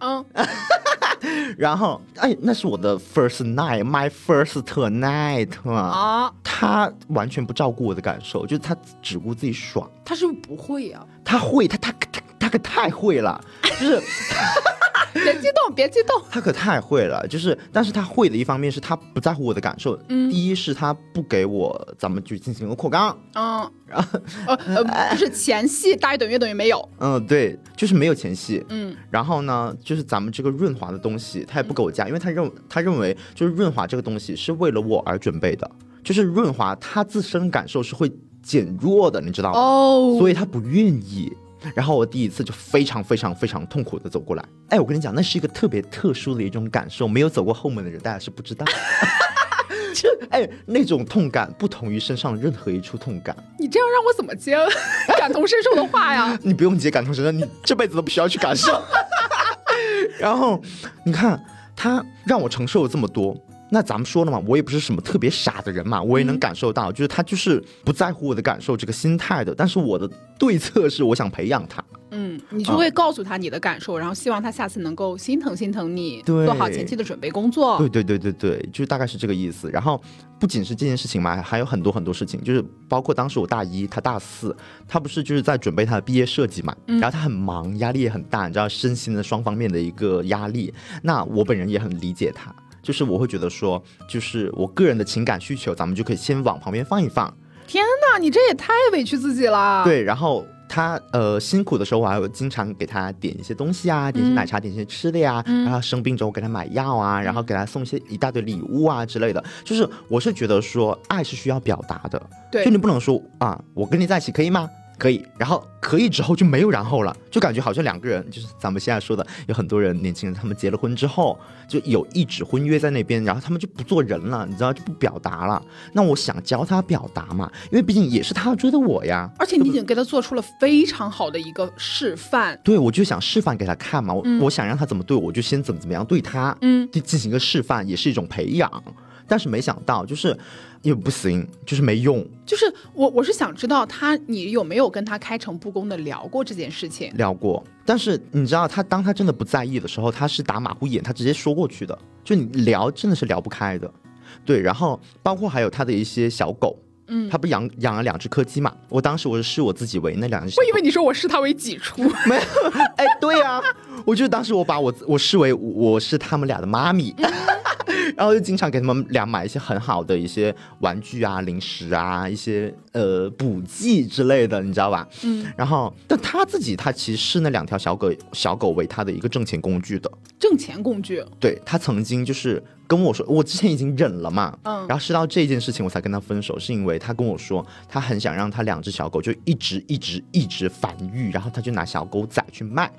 S1: 嗯。[laughs] 然后，哎，那是我的 first night，my first night 啊！他完全不照顾我的感受，就是他只顾自己爽。
S2: 他是不是不会呀？
S1: 他会，他他他他可太会了，就是。[laughs] [laughs]
S2: 别激动，别激动。
S1: 他可太会了，就是，但是他会的一方面是他不在乎我的感受。嗯，第一是他不给我，咱们去进行一个扩肛。嗯，然后
S2: 呃呃，就是前戏大于等于等于没有。
S1: 嗯，对，就是没有前戏。嗯，然后呢，就是咱们这个润滑的东西，他也不给我加，因为他认他认为就是润滑这个东西是为了我而准备的，就是润滑他自身感受是会减弱的，你知道吗？哦，所以他不愿意。然后我第一次就非常非常非常痛苦的走过来，哎，我跟你讲，那是一个特别特殊的一种感受，没有走过后门的人大家是不知道。[laughs] 就哎，那种痛感不同于身上任何一处痛感。
S2: 你这样让我怎么接感同身受的话呀？[laughs]
S1: 你不用接感同身受，你这辈子都不需要去感受。[laughs] 然后你看他让我承受了这么多。那咱们说了嘛，我也不是什么特别傻的人嘛，我也能感受到，就是他就是不在乎我的感受这个心态的。但是我的对策是，我想培养他。
S2: 嗯，你就会告诉他你的感受，然后希望他下次能够心疼心疼你，做好前期的准备工作。
S1: 对对对对对，就是大概是这个意思。然后不仅是这件事情嘛，还有很多很多事情，就是包括当时我大一，他大四，他不是就是在准备他的毕业设计嘛，然后他很忙，压力也很大，你知道身心的双方面的一个压力。那我本人也很理解他。就是我会觉得说，就是我个人的情感需求，咱们就可以先往旁边放一放。
S2: 天哪，你这也太委屈自己了。
S1: 对，然后他呃辛苦的时候，我还会经常给他点一些东西啊，点些奶茶，点些吃的呀。然后生病之后给他买药啊，然后给他送一些一大堆礼物啊之类的。就是我是觉得说，爱是需要表达的。
S2: 对，
S1: 就你不能说啊，我跟你在一起可以吗？可以，然后可以之后就没有然后了，就感觉好像两个人，就是咱们现在说的，有很多人年轻人，他们结了婚之后就有一纸婚约在那边，然后他们就不做人了，你知道就不表达了。那我想教他表达嘛，因为毕竟也是他追的我呀。
S2: 而且你已经给他做出了非常好的一个示范。
S1: 对，我就想示范给他看嘛，我我想让他怎么对我，我就先怎么怎么样对他，嗯，就进行一个示范，也是一种培养。但是没想到，就是也不行，就是没用。
S2: 就是我，我是想知道他，你有没有跟他开诚布公的聊过这件事情？
S1: 聊过。但是你知道，他当他真的不在意的时候，他是打马虎眼，他直接说过去的。就你聊，真的是聊不开的。对，然后包括还有他的一些小狗，嗯，他不养养了两只柯基嘛？我当时我是视我自己为那两只。
S2: 我以为你说我视他为己出。
S1: 没有，哎，对呀，我就当时我把我我视为我是他们俩的妈咪。[laughs] 然后就经常给他们俩买一些很好的一些玩具啊、零食啊、一些呃补剂之类的，你知道吧？嗯。然后，但他自己他其实视那两条小狗小狗为他的一个挣钱工具的，
S2: 挣钱工具。
S1: 对他曾经就是跟我说，我之前已经忍了嘛，嗯。然后是到这件事情我才跟他分手，是因为他跟我说他很想让他两只小狗就一直一直一直繁育，然后他就拿小狗仔去卖。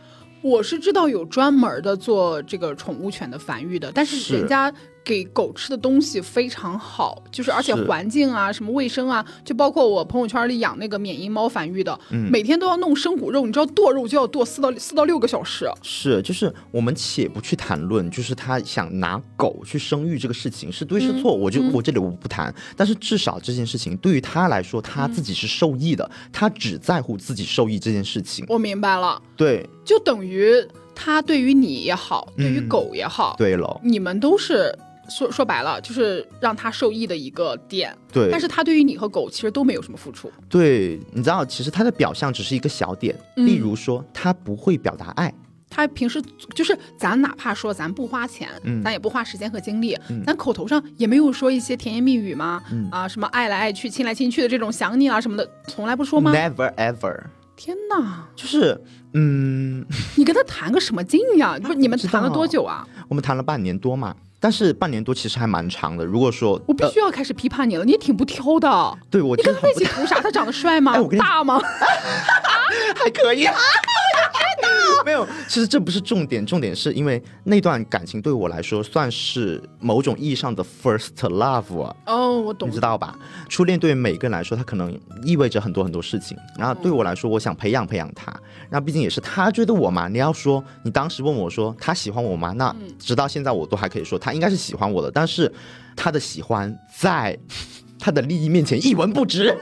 S2: 我是知道有专门的做这个宠物犬的繁育的，但是人家。给狗吃的东西非常好，就是而且环境啊，什么卫生啊，就包括我朋友圈里养那个缅因猫繁育的，每天都要弄生骨肉，你知道剁肉就要剁四到四到六个小时。
S1: 是，就是我们且不去谈论，就是他想拿狗去生育这个事情是对是错，我就我这里我不谈。但是至少这件事情对于他来说，他自己是受益的，他只在乎自己受益这件事情。
S2: 我明白了，
S1: 对，
S2: 就等于他对于你也好，对于狗也好，
S1: 对了，
S2: 你们都是。说说白了，就是让他受益的一个点。
S1: 对，
S2: 但是他对于你和狗其实都没有什么付出。
S1: 对，你知道，其实他的表象只是一个小点，例如说他不会表达爱。
S2: 他平时就是咱哪怕说咱不花钱，咱也不花时间和精力，咱口头上也没有说一些甜言蜜语吗？啊，什么爱来爱去、亲来亲去的这种想你啊什么的，从来不说吗
S1: ？Never ever。
S2: 天哪，
S1: 就是嗯，
S2: 你跟他谈个什么劲呀？不是你们谈了多久啊？
S1: 我们谈了半年多嘛。但是半年多其实还蛮长的。如果说
S2: 我必须要开始批判你了，你也挺不挑的。
S1: 对我，
S2: 你跟他一起图啥？他长得帅吗？[laughs] 大吗？[laughs]
S1: 还可以。没有，其实这不是重点，重点是因为那段感情对我来说算是某种意义上的 first love。
S2: 哦，我懂，
S1: 你知道吧？初恋对于每个人来说，它可能意味着很多很多事情。然后对我来说，我想培养培养他。然后毕竟也是他追的我嘛。你要说你当时问我说他喜欢我吗？那直到现在我都还可以说他应该是喜欢我的。但是他的喜欢在他的利益面前一文不值。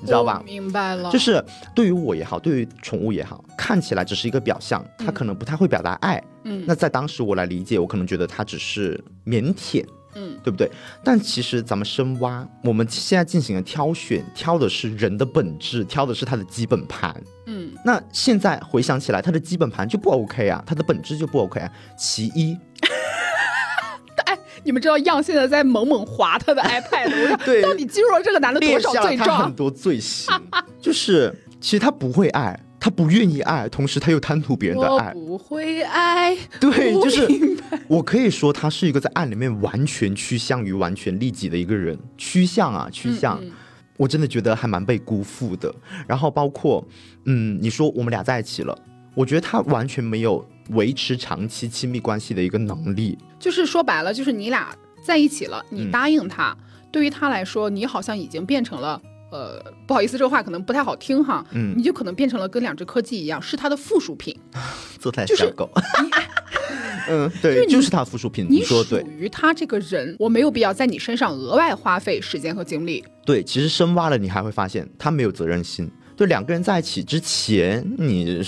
S1: 你知道吧？
S2: 明白了，
S1: 就是对于我也好，对于宠物也好，看起来只是一个表象，它可能不太会表达爱。嗯，那在当时我来理解，我可能觉得它只是腼腆，嗯，对不对？但其实咱们深挖，我们现在进行的挑选，挑的是人的本质，挑的是它的基本盘。嗯，那现在回想起来，它的基本盘就不 OK 啊，它的本质就不 OK 啊。其一。
S2: 你们知道样现在在猛猛划他的 [laughs] iPad，
S1: 对，
S2: 到底记录了这个男的多少罪状？
S1: 很多罪行，就是其实他不会爱，他不愿意爱，同时他又贪图别人的爱。
S2: 不会爱，
S1: 对，就是我可以说他是一个在爱里面完全趋向于完全利己的一个人，趋向啊，趋向，我真的觉得还蛮被辜负的。然后包括，嗯，你说我们俩在一起了，我觉得他完全没有。维持长期亲密关系的一个能力，
S2: 就是说白了，就是你俩在一起了，你答应他，对于他来说，你好像已经变成了，呃，不好意思，这话可能不太好听哈，嗯，你就可能变成了跟两只柯基一样，是他的附属品，[laughs]
S1: 做台小狗，[laughs] 嗯，对，就是他附属品，
S2: 你
S1: 说对，
S2: 属于他这个人，我没有必要在你身上额外花费时间和精力。
S1: 对，其实深挖了，你还会发现他没有责任心。对，两个人在一起之前，你。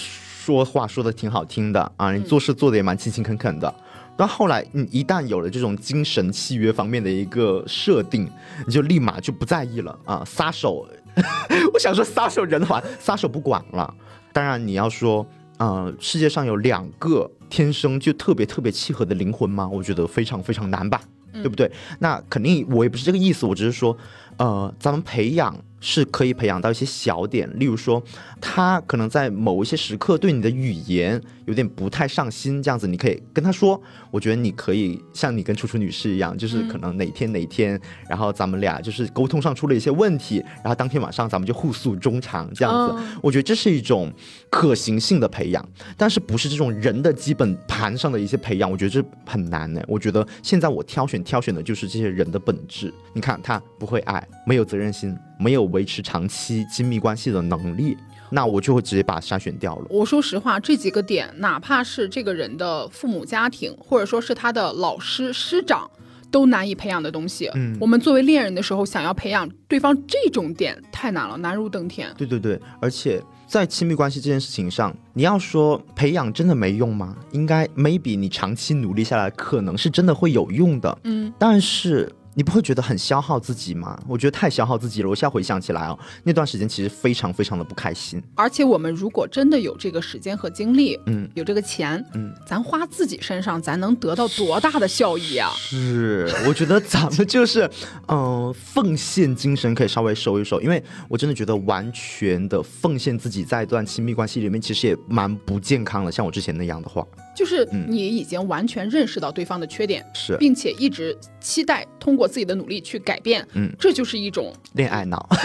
S1: 说话说的挺好听的啊，你做事做的也蛮勤勤恳恳的。但后来你一旦有了这种精神契约方面的一个设定，你就立马就不在意了啊，撒手。[laughs] 我想说撒手人寰，撒手不管了。当然你要说，呃，世界上有两个天生就特别特别契合的灵魂吗？我觉得非常非常难吧，对不对？那肯定我也不是这个意思，我只是说，呃，咱们培养。是可以培养到一些小点，例如说，他可能在某一些时刻对你的语言有点不太上心，这样子你可以跟他说，我觉得你可以像你跟楚楚女士一样，就是可能哪天哪天，然后咱们俩就是沟通上出了一些问题，然后当天晚上咱们就互诉衷肠，这样子，我觉得这是一种可行性的培养，但是不是这种人的基本盘上的一些培养，我觉得这很难呢。我觉得现在我挑选挑选的就是这些人的本质，你看他不会爱，没有责任心。没有维持长期亲密关系的能力，那我就会直接把筛选掉了。
S2: 我说实话，这几个点，哪怕是这个人的父母家庭，或者说是他的老师师长，都难以培养的东西。嗯，我们作为恋人的时候，想要培养对方这种点太难了，难如登天。
S1: 对对对，而且在亲密关系这件事情上，你要说培养真的没用吗？应该 maybe 你长期努力下来，可能是真的会有用的。嗯，但是。你不会觉得很消耗自己吗？我觉得太消耗自己了。我现在回想起来哦，那段时间其实非常非常的不开心。
S2: 而且我们如果真的有这个时间和精力，嗯，有这个钱，嗯，咱花自己身上，咱能得到多大的效益啊？
S1: 是，我觉得咱们就是，嗯，[laughs] 奉献精神可以稍微收一收，因为我真的觉得完全的奉献自己在一段亲密关系里面，其实也蛮不健康的。像我之前那样的话，
S2: 就是你已经完全认识到对方的缺点，
S1: 是，
S2: 并且一直期待通过自己的努力去改变，嗯，这就是一种
S1: 恋爱脑。[laughs]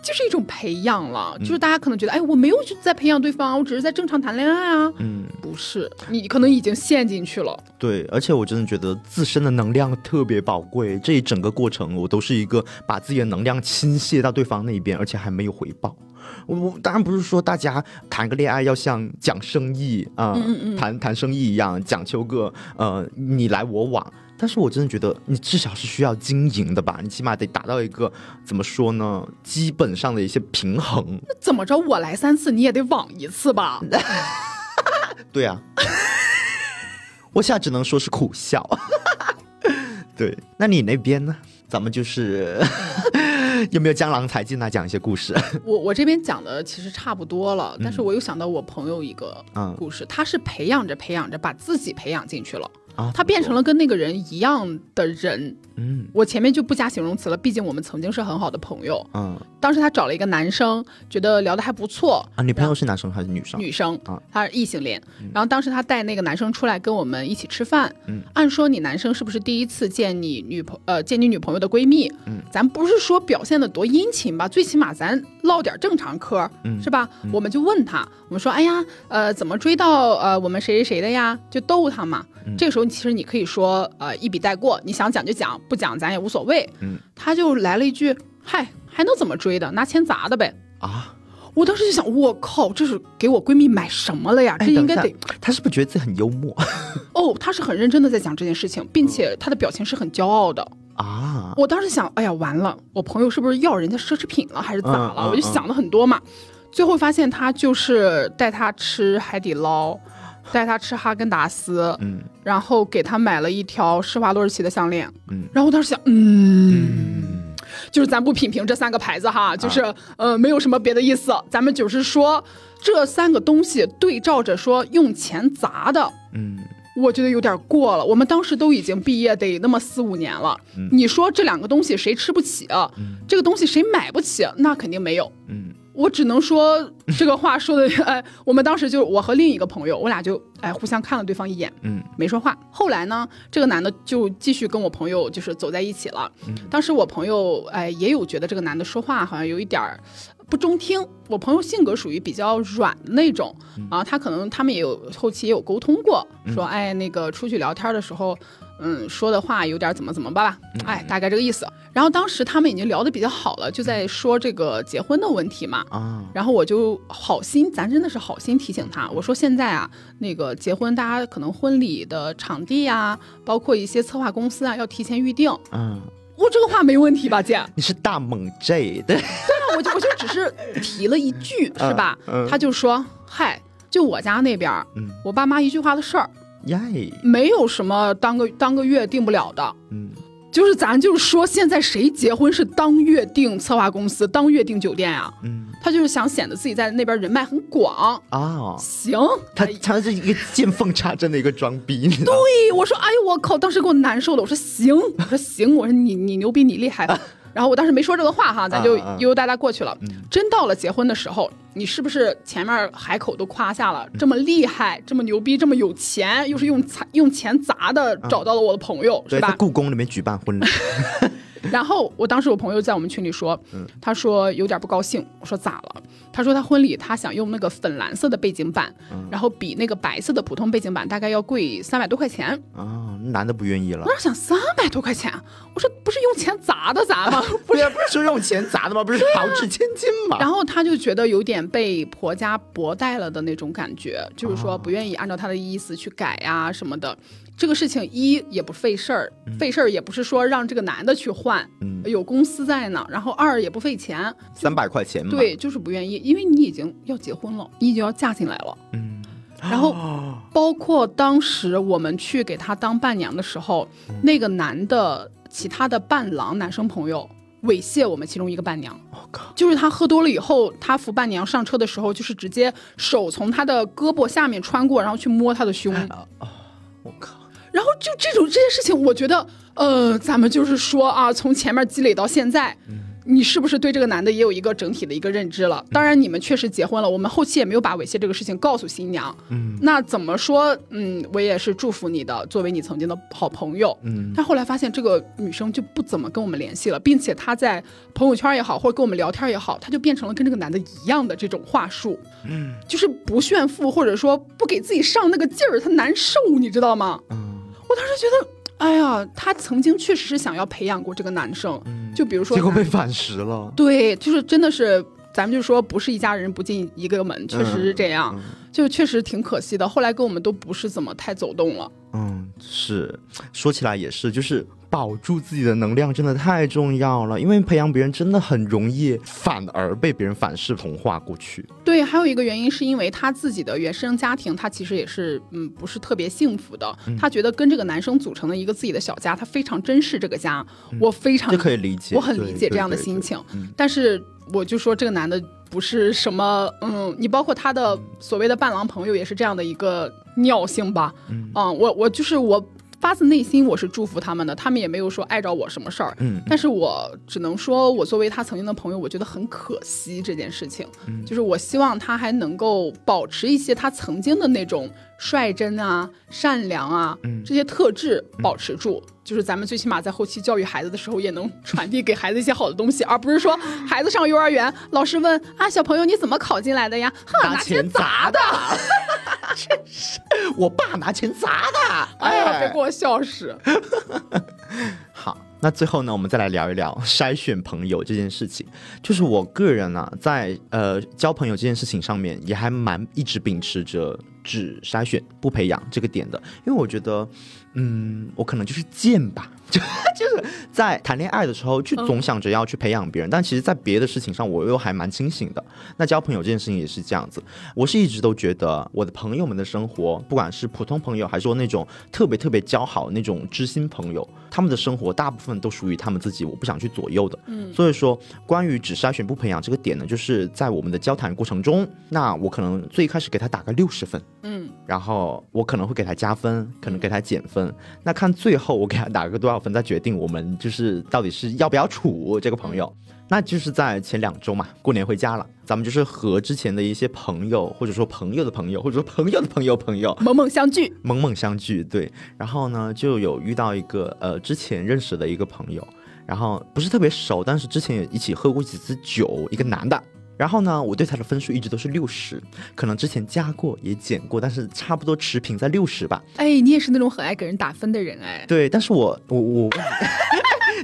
S2: 就是一种培养了，就是大家可能觉得，哎，我没有在培养对方，我只是在正常谈恋爱啊。嗯，不是，你可能已经陷进去了。
S1: 对，而且我真的觉得自身的能量特别宝贵，这一整个过程我都是一个把自己的能量倾泻到对方那边，而且还没有回报。我我当然不是说大家谈个恋爱要像讲生意啊，谈谈生意一样讲求个呃你来我往。但是我真的觉得，你至少是需要经营的吧？你起码得达到一个怎么说呢？基本上的一些平衡。
S2: 那怎么着？我来三次，你也得网一次吧？[laughs]
S1: 对啊，我现在只能说是苦笑。[laughs] 对，那你那边呢？咱们就是 [laughs] 有没有江郎才尽啊讲一些故事？
S2: 我我这边讲的其实差不多了，但是我又想到我朋友一个故事，他是培养着培养着，把自己培养进去了。他变成了跟那个人一样的人。嗯，我前面就不加形容词了，毕竟我们曾经是很好的朋友。嗯，当时他找了一个男生，觉得聊得还不错
S1: 啊。女朋友是男生还是女生？
S2: 女生啊，他是异性恋。然后当时他带那个男生出来跟我们一起吃饭。嗯，按说你男生是不是第一次见你女朋呃见你女朋友的闺蜜？嗯，咱不是说表现的多殷勤吧，最起码咱唠点正常嗑，是吧？我们就问他，我们说，哎呀，呃，怎么追到呃我们谁谁谁的呀？就逗他嘛。这个时候，其实你可以说，呃，一笔带过，你想讲就讲，不讲咱也无所谓。嗯，他就来了一句：“嗨，还能怎么追的？拿钱砸的呗。”啊！我当时就想，我靠，这是给我闺蜜买什么了呀？这应该得……
S1: 他是不是觉得自己很幽默？[laughs]
S2: 哦，他是很认真的在讲这件事情，并且他的表情是很骄傲的啊！我当时想，哎呀，完了，我朋友是不是要人家奢侈品了，还是咋了？我就想了很多嘛，最后发现他就是带他吃海底捞。[laughs] 带他吃哈根达斯，嗯，然后给他买了一条施华洛世奇的项链，嗯，然后我当时想，嗯，就是咱不品评这三个牌子哈，就是呃，没有什么别的意思，咱们就是说这三个东西对照着说用钱砸的，嗯，我觉得有点过了。我们当时都已经毕业得那么四五年了，你说这两个东西谁吃不起啊？这个东西谁买不起？那肯定没有，嗯。我只能说这个话说的，[laughs] 哎，我们当时就我和另一个朋友，我俩就哎互相看了对方一眼，嗯，没说话。后来呢，这个男的就继续跟我朋友就是走在一起了。当时我朋友哎也有觉得这个男的说话好像有一点儿不中听。我朋友性格属于比较软的那种啊，他可能他们也有后期也有沟通过，说哎那个出去聊天的时候。嗯，说的话有点怎么怎么吧，哎，大概这个意思。然后当时他们已经聊得比较好了，就在说这个结婚的问题嘛。啊，然后我就好心，咱真的是好心提醒他，我说现在啊，那个结婚大家可能婚礼的场地呀，包括一些策划公司啊，要提前预定。嗯，我这个话没问题吧，姐？[laughs]
S1: 你是大猛 J
S2: 对？我就我就只是提了一句，是吧？他就说，嗨，就我家那边，我爸妈一句话的事儿。耶，没有什么当个当个月定不了的，嗯，就是咱就是说，现在谁结婚是当月订策划公司，当月订酒店啊？嗯，他就是想显得自己在那边人脉很广啊。行，
S1: 他他是一个见缝插针的一个装逼。
S2: 对，我说，哎呦我靠，当时给我难受的。我说行，我说行，我说你你牛逼，你厉害。[laughs] 然后我当时没说这个话哈，咱就悠悠哒哒过去了。真到了结婚的时候，你是不是前面海口都夸下了，这么厉害，这么牛逼，这么有钱，又是用财用钱砸的，找到了我的朋友，是吧？
S1: 在故宫里面举办婚礼。[laughs]
S2: 然后我当时我朋友在我们群里说，他说有点不高兴。我说咋了？他说他婚礼他想用那个粉蓝色的背景板，然后比那个白色的普通背景板大概要贵三百多块钱。
S1: 啊，男的不愿意了。
S2: 我想三百多块钱，我说不是用钱砸的砸吗？[laughs]
S1: 不是不是说用钱砸的吗？不是豪掷千金吗？
S2: 然后他就觉得有点被婆家薄待了的那种感觉，就是说不愿意按照他的意思去改呀什么的。这个事情一也不费事儿，费事儿也不是说让这个男的去换，有公司在呢。然后二也不费钱，
S1: 三百块钱嘛。
S2: 对，就是不愿意，因为你已经要结婚了，你已经要嫁进来了。嗯，然后包括当时我们去给他当伴娘的时候，那个男的其他的伴郎男生朋友猥亵我们其中一个伴娘。我靠！就是他喝多了以后，他扶伴娘上车的时候，就是直接手从他的胳膊下面穿过，然后去摸他的胸。啊！然后就这种这件事情，我觉得，呃，咱们就是说啊，从前面积累到现在。你是不是对这个男的也有一个整体的一个认知了？当然，你们确实结婚了，我们后期也没有把猥亵这个事情告诉新娘。嗯，那怎么说？嗯，我也是祝福你的，作为你曾经的好朋友。嗯，但后来发现这个女生就不怎么跟我们联系了，并且她在朋友圈也好，或者跟我们聊天也好，她就变成了跟这个男的一样的这种话术。嗯，就是不炫富，或者说不给自己上那个劲儿，她难受，你知道吗？嗯，我当时觉得。哎呀，他曾经确实是想要培养过这个男生，就比如说，
S1: 结果被反噬了。
S2: 对，就是真的是，咱们就说不是一家人不进一个门，确实是这样，就确实挺可惜的。后来跟我们都不是怎么太走动了。
S1: 嗯，是，说起来也是，就是。保住自己的能量真的太重要了，因为培养别人真的很容易，反而被别人反噬同化过去。
S2: 对，还有一个原因是因为他自己的原生家庭，他其实也是嗯不是特别幸福的。他觉得跟这个男生组成了一个自己的小家，他非常珍视这个家。我非常
S1: 可以理解，
S2: 我很理解这样的心情。但是我就说这个男的不是什么嗯，你包括他的所谓的伴郎朋友也是这样的一个尿性吧？嗯，我我就是我。发自内心，我是祝福他们的，他们也没有说碍着我什么事儿。嗯，但是我只能说，我作为他曾经的朋友，我觉得很可惜这件事情。嗯，就是我希望他还能够保持一些他曾经的那种率真啊、善良啊这些特质，保持住。就是咱们最起码在后期教育孩子的时候，也能传递给孩子一些好的东西，而不是说 [laughs] 孩子上幼儿园，老师问啊，小朋友你怎么考进来的呀？[laughs]
S1: 拿钱砸的，[laughs] 真是，我爸拿钱砸的，
S2: 哎呀，别给我笑死。
S1: 好，那最后呢，我们再来聊一聊筛选朋友这件事情。就是我个人呢，在呃交朋友这件事情上面，也还蛮一直秉持着只筛选不培养这个点的，因为我觉得。嗯，我可能就是贱吧，就 [laughs] 就是在谈恋爱的时候，就总想着要去培养别人，但其实，在别的事情上，我又还蛮清醒的。那交朋友这件事情也是这样子，我是一直都觉得我的朋友们的生活，不管是普通朋友，还是说那种特别特别交好那种知心朋友，他们的生活大部分都属于他们自己，我不想去左右的。嗯，所以说，关于只筛选不培养这个点呢，就是在我们的交谈过程中，那我可能最开始给他打个六十分，嗯，然后我可能会给他加分，可能给他减分。那看最后我给他打个多少分，再决定我们就是到底是要不要处这个朋友。那就是在前两周嘛，过年回家了，咱们就是和之前的一些朋友，或者说朋友的朋友，或者说朋友的朋友朋友，
S2: 猛猛相聚，
S1: 猛猛相聚。对，然后呢，就有遇到一个呃之前认识的一个朋友，然后不是特别熟，但是之前也一起喝过几次酒，一个男的。然后呢，我对他的分数一直都是六十，可能之前加过也减过，但是差不多持平在六十吧。
S2: 哎，你也是那种很爱给人打分的人哎。
S1: 对，但是我我我，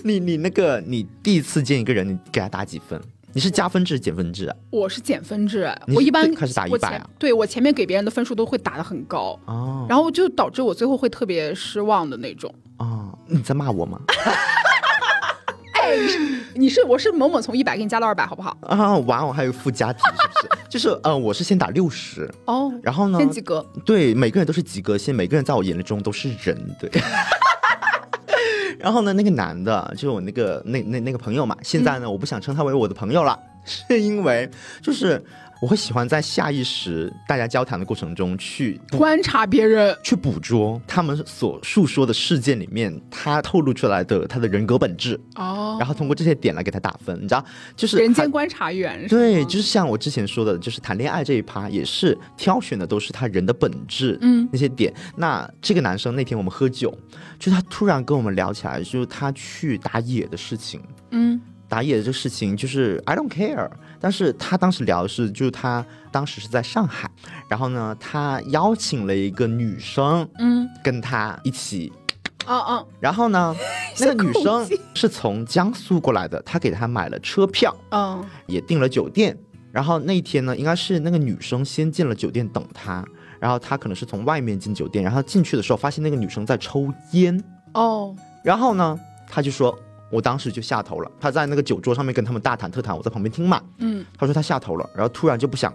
S1: 你 [laughs] 你那个你第一次见一个人，你给他打几分？你是加分制减分制啊？
S2: 我是减分制，我一般
S1: 开始打一百啊。
S2: 对我前面给别人的分数都会打的很高哦，然后就导致我最后会特别失望的那种。
S1: 哦，你在骂我吗？
S2: 你是你是我是某某从一百给你加到二百，好不好？
S1: 啊，哇哦还有附加题，是不是？[laughs] 就是呃，我是先打六十哦，然后呢？
S2: 先及格。
S1: 对，每个人都是及格线，每个人在我眼里中都是人，对。[laughs] 然后呢，那个男的，就是我那个那那那个朋友嘛，现在呢，我不想称他为我的朋友了，[laughs] 是因为就是。我会喜欢在下意识大家交谈的过程中去
S2: 观察别人，
S1: 去捕捉他们所述说的事件里面他透露出来的他的人格本质哦，然后通过这些点来给他打分，你知道，就是
S2: 人间观察员。
S1: 对，就是像我之前说的，就是谈恋爱这一趴也是挑选的都是他人的本质，嗯，那些点。那这个男生那天我们喝酒，就他突然跟我们聊起来，就是他去打野的事情，嗯。打野的这个事情就是 I don't care，但是他当时聊的是，就是他当时是在上海，然后呢，他邀请了一个女生，嗯，跟他一起，哦哦，然后呢，[laughs] 那个女生是从江苏过来的，他给他买了车票，嗯，也订了酒店，然后那一天呢，应该是那个女生先进了酒店等他，然后他可能是从外面进酒店，然后进去的时候发现那个女生在抽烟，哦，然后呢，他就说。我当时就下头了，他在那个酒桌上面跟他们大谈特谈，我在旁边听嘛。嗯，他说他下头了，然后突然就不想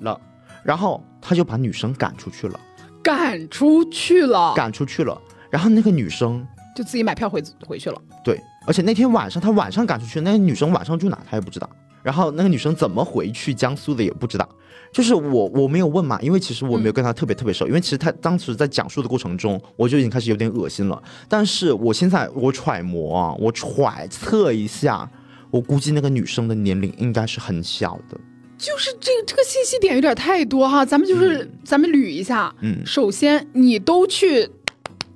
S1: 了，然后他就把女生赶出去了，
S2: 赶出去了，
S1: 赶出去了。然后那个女生
S2: 就自己买票回回去了。
S1: 对，而且那天晚上他晚上赶出去，那个女生晚上住哪他也不知道。然后那个女生怎么回去江苏的也不知道。就是我我没有问嘛，因为其实我没有跟他特别特别熟，因为其实他当时在讲述的过程中，我就已经开始有点恶心了。但是我现在我揣摩啊，我揣测一下，我估计那个女生的年龄应该是很小的。
S2: 就是这个这个信息点有点太多哈，咱们就是咱们捋一下。嗯，首先你都去。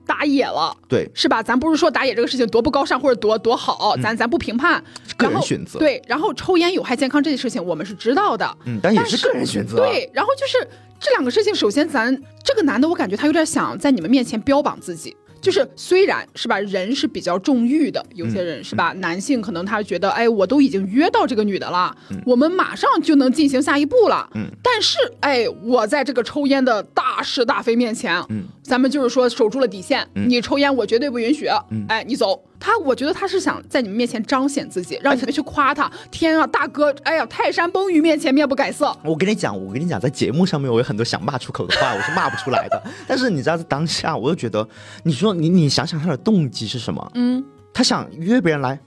S2: 打野了，
S1: 对，
S2: 是吧？咱不是说打野这个事情多不高尚或者多多好，咱咱不评判，
S1: 个人选择。
S2: 对，然后抽烟有害健康这件事情我们是知道的，
S1: 嗯，但也是个人选择。
S2: 对，然后就是这两个事情，首先咱这个男的，我感觉他有点想在你们面前标榜自己。就是虽然是吧，人是比较重欲的，有些人是吧，男性可能他觉得，哎，我都已经约到这个女的了，我们马上就能进行下一步了。嗯，但是哎，我在这个抽烟的大是大非面前，嗯，咱们就是说守住了底线，你抽烟我绝对不允许。嗯，哎，你走。他，我觉得他是想在你们面前彰显自己，让你们去夸他。天啊，大哥，哎呀，泰山崩于面前面不改色。
S1: 我跟你讲，我跟你讲，在节目上面我有很多想骂出口的话，我是骂不出来的。[laughs] 但是你知道，在当下，我又觉得，你说你你想想他的动机是什么？嗯，他想约别人来，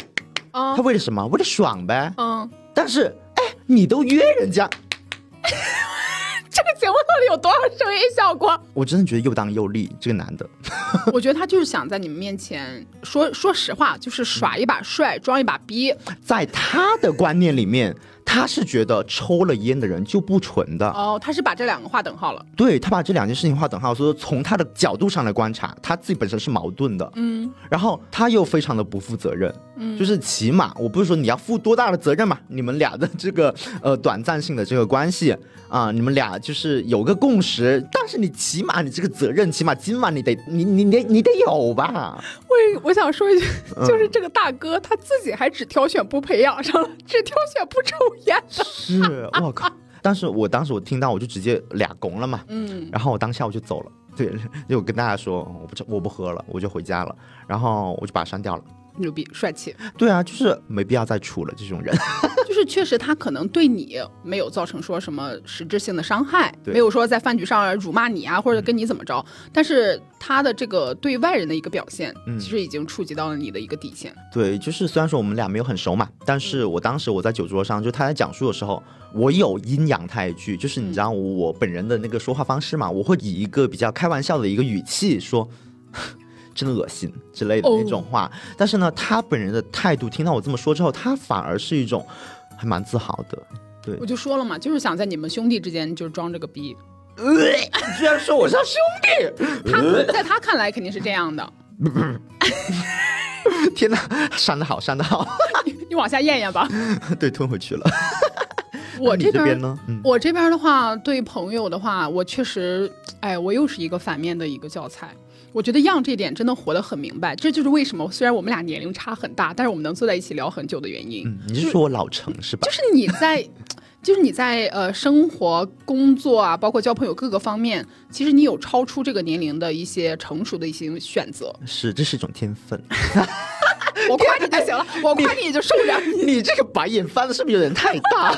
S1: 啊，他为了什么？为了爽呗。嗯，但是，哎，你都约人家。[laughs]
S2: 这个节目到底有多少声音效果？
S1: 我真的觉得又当又立，这个男的，[laughs]
S2: 我觉得他就是想在你们面前说说实话，就是耍一把帅，装一把逼。
S1: 在他的观念里面。他是觉得抽了烟的人就不纯的
S2: 哦，他是把这两个划等号了。
S1: 对他把这两件事情划等号，所以说从他的角度上来观察，他自己本身是矛盾的。嗯，然后他又非常的不负责任。嗯，就是起码我不是说你要负多大的责任嘛，你们俩的这个呃短暂性的这个关系啊，你们俩就是有个共识，但是你起码你这个责任，起码今晚你得你你得你得有吧？
S2: 我我想说一句，就是这个大哥他自己还只挑选不培养上了，只挑选不抽。
S1: 是，我靠！[laughs] 但是我当时我听到我就直接俩拱了嘛，嗯，然后我当下我就走了，对，就跟大家说我不我不喝了，我就回家了，然后我就把它删掉了。
S2: 牛逼，帅气！
S1: 对啊，就是没必要再处了。这种人，[laughs]
S2: 就是确实他可能对你没有造成说什么实质性的伤害，没有说在饭局上辱骂你啊，或者跟你怎么着。但是他的这个对外人的一个表现，其实已经触及到了你的一个底线。
S1: 对，就是虽然说我们俩没有很熟嘛，但是我当时我在酒桌上，就他在讲述的时候，我有阴阳他一句，就是你知道我本人的那个说话方式嘛，我会以一个比较开玩笑的一个语气说。真的恶心之类的那种话，但是呢，他本人的态度，听到我这么说之后，他反而是一种还蛮自豪的。对，
S2: 我就说了嘛，就是想在你们兄弟之间就装这个逼。
S1: 居然说我像兄弟，
S2: 他在他看来肯定是这样的。
S1: 天哪，删的好，删的好，[laughs]
S2: 你往下咽咽吧。[laughs]
S1: 对，吞回去了。
S2: 我
S1: 这
S2: 边
S1: 呢，
S2: 我这边的话，对朋友的话，我确实，哎，我又是一个反面的一个教材。我觉得样这点真的活得很明白，这就是为什么虽然我们俩年龄差很大，但是我们能坐在一起聊很久的原因。
S1: 嗯，你是说我老成是吧？
S2: 就是你在，就是你在呃生活、工作啊，包括交朋友各个方面，其实你有超出这个年龄的一些成熟的一些选择。
S1: 是，这是一种天分。[laughs]
S2: 我夸你就行了，我夸你也就受着。[laughs]
S1: 你这个白眼翻的是不是有点太大？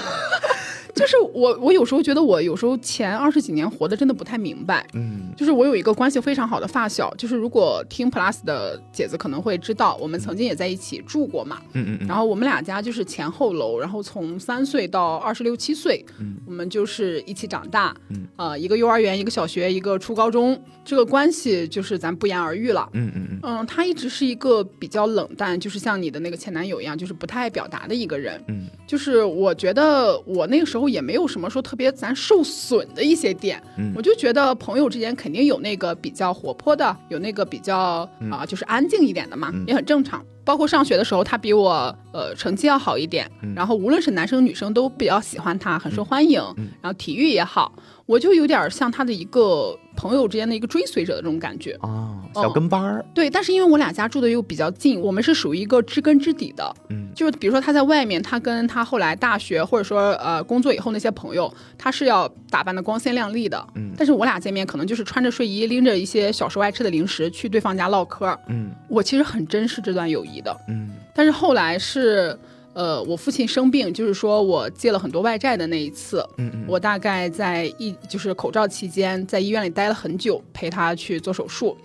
S2: 就是我，我有时候觉得我有时候前二十几年活的真的不太明白。嗯，就是我有一个关系非常好的发小，就是如果听 Plus 的姐子可能会知道，我们曾经也在一起住过嘛。嗯嗯。然后我们俩家就是前后楼，然后从三岁到二十六七岁，嗯，我们就是一起长大。嗯。呃，一个幼儿园，一个小学，一个初高中，这个关系就是咱不言而喻了。嗯嗯嗯。嗯，他一直是一个比较冷淡，就是像你的那个前男友一样，就是不太爱表达的一个人。嗯。就是我觉得我那个时候。也没有什么说特别咱受损的一些点，我就觉得朋友之间肯定有那个比较活泼的，有那个比较啊就是安静一点的嘛，也很正常。包括上学的时候，他比我呃成绩要好一点，然后无论是男生女生都比较喜欢他，很受欢迎。然后体育也好，我就有点像他的一个朋友之间的一个追随者的这种感觉
S1: 啊，小跟班儿。
S2: 对，但是因为我俩家住的又比较近，我们是属于一个知根知底的。嗯，就是比如说他在外面，他跟他后来大学或者说呃工作以后那些朋友，他是要打扮的光鲜亮丽的。嗯，但是我俩见面可能就是穿着睡衣，拎着一些小时候爱吃的零食去对方家唠嗑。嗯，我其实很珍视这段友谊。的，嗯，但是后来是，呃，我父亲生病，就是说我借了很多外债的那一次，
S1: 嗯嗯，
S2: 我大概在一就是口罩期间，在医院里待了很久，陪他去做手术。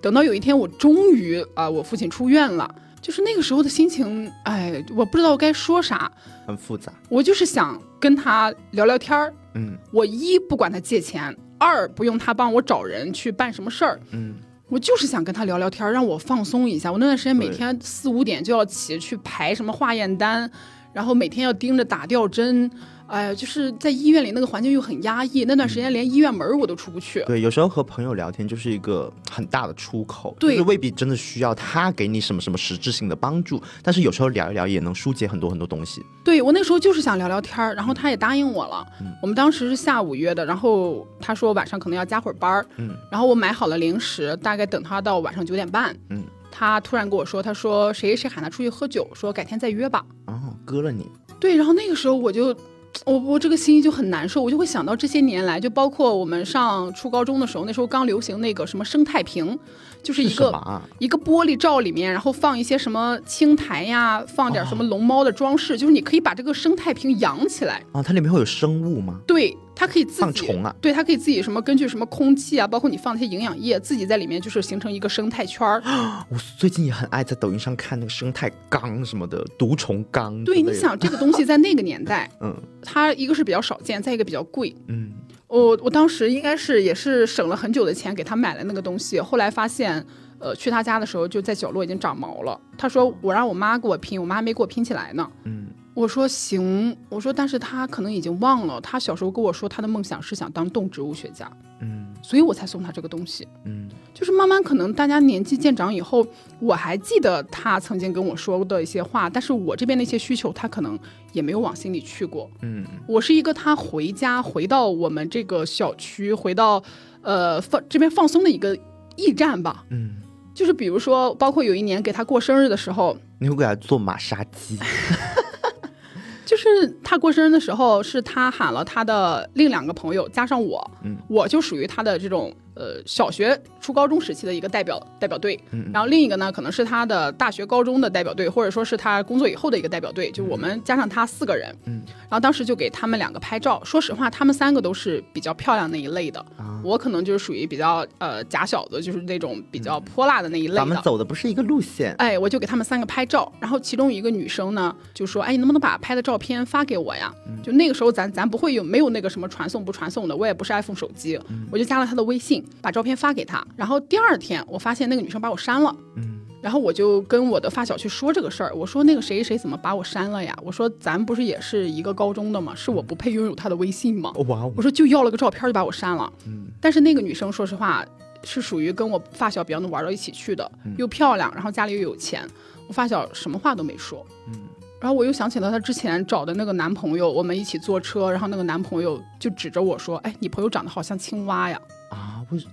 S2: 等到有一天，我终于啊，我父亲出院了，就是那个时候的心情，哎，我不知道该说啥，
S1: 很复杂。
S2: 我就是想跟他聊聊天儿，
S1: 嗯，
S2: 我一不管他借钱，二不用他帮我找人去办什么事儿，
S1: 嗯。
S2: 我就是想跟他聊聊天，让我放松一下。我那段时间每天四五点就要起去排什么化验单，然后每天要盯着打吊针。哎呀，就是在医院里那个环境又很压抑，那段时间连医院门我都出不去。
S1: 对，有时候和朋友聊天就是一个很大的出口，
S2: 对，
S1: 未必真的需要他给你什么什么实质性的帮助，但是有时候聊一聊也能疏解很多很多东西。
S2: 对我那时候就是想聊聊天然后他也答应我了。我们当时是下午约的，然后他说晚上可能要加会儿班儿，
S1: 嗯，
S2: 然后我买好了零食，大概等他到晚上九点半，
S1: 嗯，
S2: 他突然跟我说，他说谁谁喊他出去喝酒，说改天再约吧。
S1: 哦，割了你。
S2: 对，然后那个时候我就。我我这个心就很难受，我就会想到这些年来，就包括我们上初高中的时候，那时候刚流行那个什么生态瓶，就是一个一个玻璃罩里面，然后放一些什么青苔呀，放点什么龙猫的装饰，就是你可以把这个生态瓶养起来
S1: 啊。它里面会有生物吗？
S2: 对。它可以自己
S1: 放虫啊，
S2: 对，它可以自己什么根据什么空气啊，包括你放那些营养液，自己在里面就是形成一个生态圈儿。[gasps]
S1: 我最近也很爱在抖音上看那个生态缸什么的，毒虫缸。
S2: 对，你想这个东西在那个年代，[laughs]
S1: 嗯，
S2: 它一个是比较少见，再一个比较贵。
S1: 嗯，
S2: 我我当时应该是也是省了很久的钱给他买了那个东西，后来发现，呃，去他家的时候就在角落已经长毛了。他说我让我妈给我拼，我妈还没给我拼起来呢。
S1: 嗯。
S2: 我说行，我说但是他可能已经忘了，他小时候跟我说他的梦想是想当动植物学家，
S1: 嗯，
S2: 所以我才送他这个东西，
S1: 嗯，
S2: 就是慢慢可能大家年纪渐长以后，我还记得他曾经跟我说的一些话，但是我这边的一些需求他可能也没有往心里去过，
S1: 嗯，
S2: 我是一个他回家回到我们这个小区，回到呃放这边放松的一个驿站吧，
S1: 嗯，
S2: 就是比如说包括有一年给他过生日的时候，
S1: 你会给他做马杀鸡。[laughs]
S2: 就是他过生日的时候，是他喊了他的另两个朋友，加上我，我就属于他的这种。呃，小学、初高中时期的一个代表代表队，然后另一个呢，可能是他的大学、高中的代表队，或者说是他工作以后的一个代表队，就我们加上他四个人。
S1: 嗯，
S2: 然后当时就给他们两个拍照。说实话，他们三个都是比较漂亮那一类的，我可能就是属于比较呃假小子，就是那种比较泼辣的那一类的。咱
S1: 们走的不是一个路线。
S2: 哎，我就给他们三个拍照，然后其中一个女生呢就说：“哎，你能不能把拍的照片发给我呀？”就那个时候咱咱不会有没有那个什么传送不传送的，我也不是 iPhone 手机，我就加了他的微信。把照片发给他，然后第二天我发现那个女生把我删了，
S1: 嗯，
S2: 然后我就跟我的发小去说这个事儿，我说那个谁谁怎么把我删了呀？我说咱不是也是一个高中的吗？是我不配拥有她的微信吗？
S1: 哇，
S2: 我说就要了个照片就把我删了，
S1: 嗯，
S2: 但是那个女生说实话是属于跟我发小比较能玩到一起去的，又漂亮，然后家里又有钱，我发小什么话都没说，
S1: 嗯，
S2: 然后我又想起了她之前找的那个男朋友，我们一起坐车，然后那个男朋友就指着我说，哎，你朋友长得好像青蛙呀。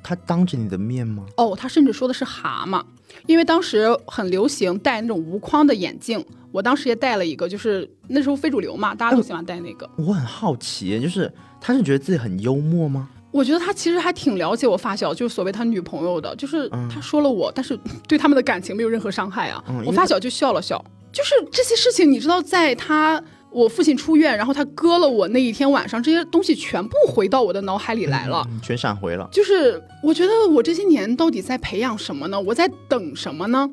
S1: 他当着你的面吗？
S2: 哦，他甚至说的是蛤蟆，因为当时很流行戴那种无框的眼镜，我当时也戴了一个，就是那时候非主流嘛，大家都喜欢戴那个。
S1: 我很好奇，就是他是觉得自己很幽默吗？
S2: 我觉得他其实还挺了解我发小，就是所谓他女朋友的，就是他说了我，但是对他们的感情没有任何伤害啊。我发小就笑了笑，就是这些事情，你知道，在他。我父亲出院，然后他割了我那一天晚上，这些东西全部回到我的脑海里来了，
S1: 全闪回了。
S2: 就是我觉得我这些年到底在培养什么呢？我在等什么呢？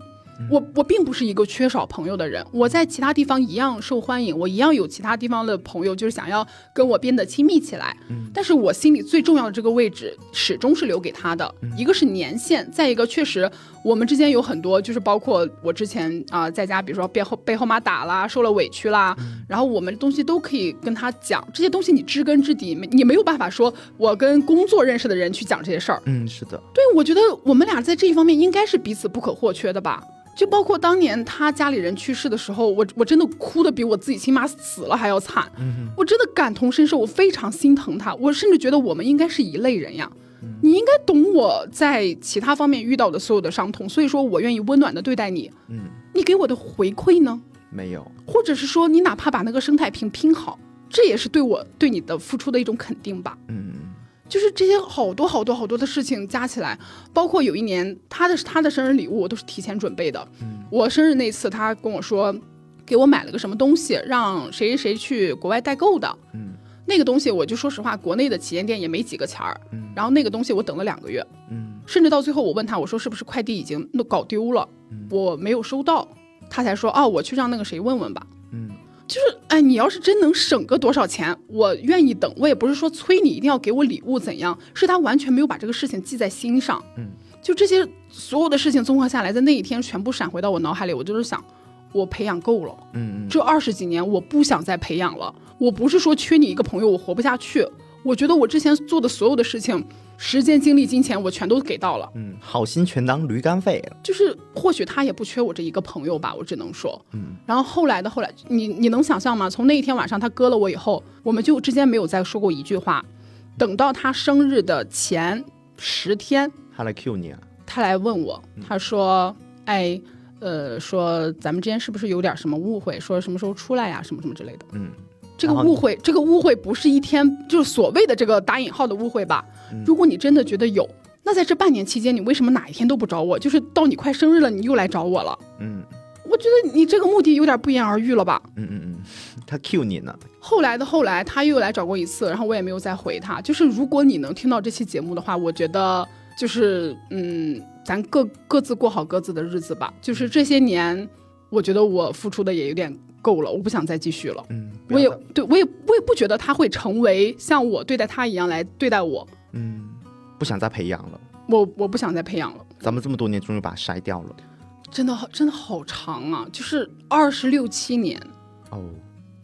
S2: 我我并不是一个缺少朋友的人，我在其他地方一样受欢迎，我一样有其他地方的朋友，就是想要跟我变得亲密起来。
S1: 嗯，
S2: 但是我心里最重要的这个位置始终是留给他的。一个是年限，再一个确实我们之间有很多，就是包括我之前啊在家，比如说被后被后妈打啦，受了委屈啦，然后我们东西都可以跟他讲，这些东西你知根知底，你没有办法说我跟工作认识的人去讲这些事儿。
S1: 嗯，是的，
S2: 对，我觉得我们俩在这一方面应该是彼此不可或缺的吧。就包括当年他家里人去世的时候，我我真的哭的比我自己亲妈死了还要惨，我真的感同身受，我非常心疼他，我甚至觉得我们应该是一类人呀，你应该懂我在其他方面遇到的所有的伤痛，所以说我愿意温暖的对待你，
S1: 嗯，
S2: 你给我的回馈呢？
S1: 没有，
S2: 或者是说你哪怕把那个生态瓶拼好，这也是对我对你的付出的一种肯定吧，
S1: 嗯。
S2: 就是这些好多好多好多的事情加起来，包括有一年他的他的生日礼物我都是提前准备的。
S1: 嗯，
S2: 我生日那次他跟我说，给我买了个什么东西，让谁谁去国外代购的。嗯，那个东西我就说实话，国内的旗舰店也没几个钱儿。嗯，然后那个东西我等了两个月。嗯，甚至到最后我问他，我说是不是快递已经弄搞丢了？我没有收到，他才说哦，我去让那个谁问问吧。嗯，就是哎，你要是真能省个多少钱，我愿意等。我也不是说催你一定要给我礼物怎样，是他完全没有把这个事情记在心上。嗯，就这些所有的事情综合下来，在那一天全部闪回到我脑海里，我就是想，我培养够了。嗯嗯，这二十几年我不想再培养了。我不是说缺你一个朋友我活不下去，我觉得我之前做的所有的事情。时间、精力、金钱，我全都给到了。
S1: 嗯，好心全当驴肝肺了。
S2: 就是或许他也不缺我这一个朋友吧，我只能说。嗯。然后后来的后来，你你能想象吗？从那一天晚上他割了我以后，我们就之间没有再说过一句话。等到他生日的前十天，
S1: 他来 Q 你啊？
S2: 他来问我，他说：“哎，呃，说咱们之间是不是有点什么误会？说什么时候出来呀？什么什么之类的。”嗯。这个误会，这个误会不是一天，就是所谓的这个打引号的误会吧？如果你真的觉得有，那在这半年期间，你为什么哪一天都不找我？就是到你快生日了，你又来找我了？嗯，我觉得你这个目的有点不言而喻了吧？
S1: 嗯嗯嗯，他 Q 你呢？
S2: 后来的后来，他又来找过一次，然后我也没有再回他。就是如果你能听到这期节目的话，我觉得就是嗯，咱各各自过好各自的日子吧。就是这些年，我觉得我付出的也有点。够了，我不想再继续了。嗯，我也对我也我也不觉得他会成为像我对待他一样来对待我。
S1: 嗯，不想再培养了。
S2: 我我不想再培养了。
S1: 咱们这么多年终于把它筛掉了。
S2: 真的好，真的好长啊！就是二十六七年。哦。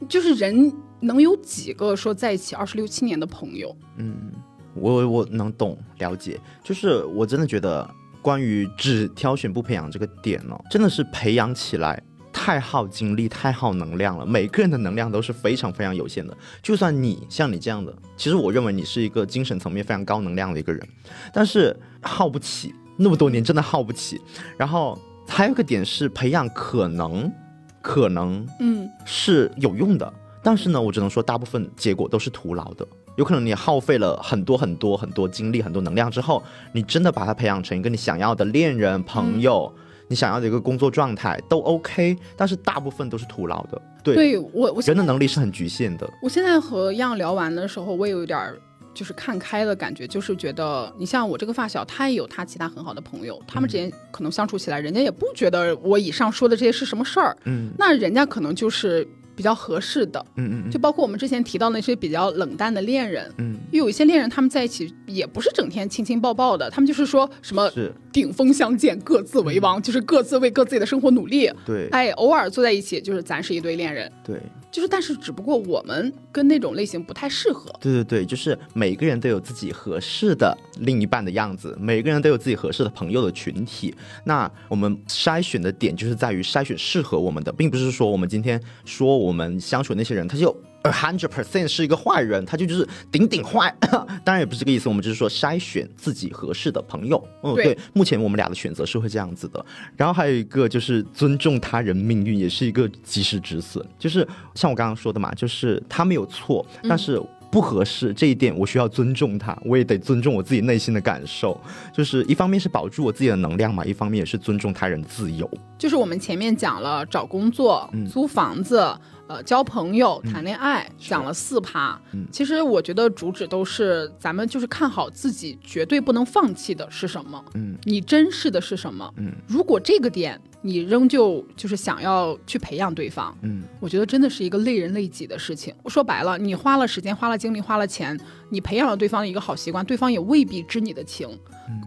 S2: 就是人能有几个说在一起二十六七年的朋友？
S1: 嗯，我我能懂了解。就是我真的觉得，关于只挑选不培养这个点呢，真的是培养起来。太耗精力，太耗能量了。每个人的能量都是非常非常有限的。就算你像你这样的，其实我认为你是一个精神层面非常高能量的一个人，但是耗不起那么多年，真的耗不起。然后还有个点是，培养可能可能嗯是有用的，但是呢，我只能说大部分结果都是徒劳的。有可能你耗费了很多很多很多精力、很多能量之后，你真的把他培养成一个你想要的恋人、朋友。你想要的一个工作状态都 OK，但是大部分都是徒劳的。对，
S2: 对我我
S1: 人的能力是很局限的。
S2: 我现在和样聊完的时候，我也有点就是看开的感觉，就是觉得你像我这个发小，他也有他其他很好的朋友，他们之间可能相处起来，人家也不觉得我以上说的这些是什么事儿。嗯，那人家可能就是。比较合适的，嗯嗯，就包括我们之前提到那些比较冷淡的恋人，嗯，有一些恋人他们在一起也不是整天亲亲抱抱的，他们就是说什么顶峰相见，各自为王，就是各自为各自己的生活努力，
S1: 对，
S2: 哎，偶尔坐在一起，就是咱是一对恋人，
S1: 对。
S2: 就是，但是只不过我们跟那种类型不太适合。
S1: 对对对，就是每个人都有自己合适的另一半的样子，每个人都有自己合适的朋友的群体。那我们筛选的点就是在于筛选适合我们的，并不是说我们今天说我们相处那些人，他就。Hundred percent 是一个坏人，他就就是顶顶坏。[laughs] 当然也不是这个意思，我们就是说筛选自己合适的朋友。嗯，对，目前我们俩的选择是会这样子的。然后还有一个就是尊重他人命运，也是一个及时止损。就是像我刚刚说的嘛，就是他没有错，但是不合适这一点，我需要尊重他，我也得尊重我自己内心的感受。就是一方面是保住我自己的能量嘛，一方面也是尊重他人自由。
S2: 就是我们前面讲了找工作、租房子。呃，交朋友、谈恋爱，讲了四趴。嗯，其实我觉得主旨都是咱们就是看好自己绝对不能放弃的是什么。嗯，你珍视的是什么？嗯，如果这个点你仍旧就是想要去培养对方，嗯，我觉得真的是一个累人累己的事情。说白了，你花了时间、花了精力、花了钱，你培养了对方的一个好习惯，对方也未必知你的情。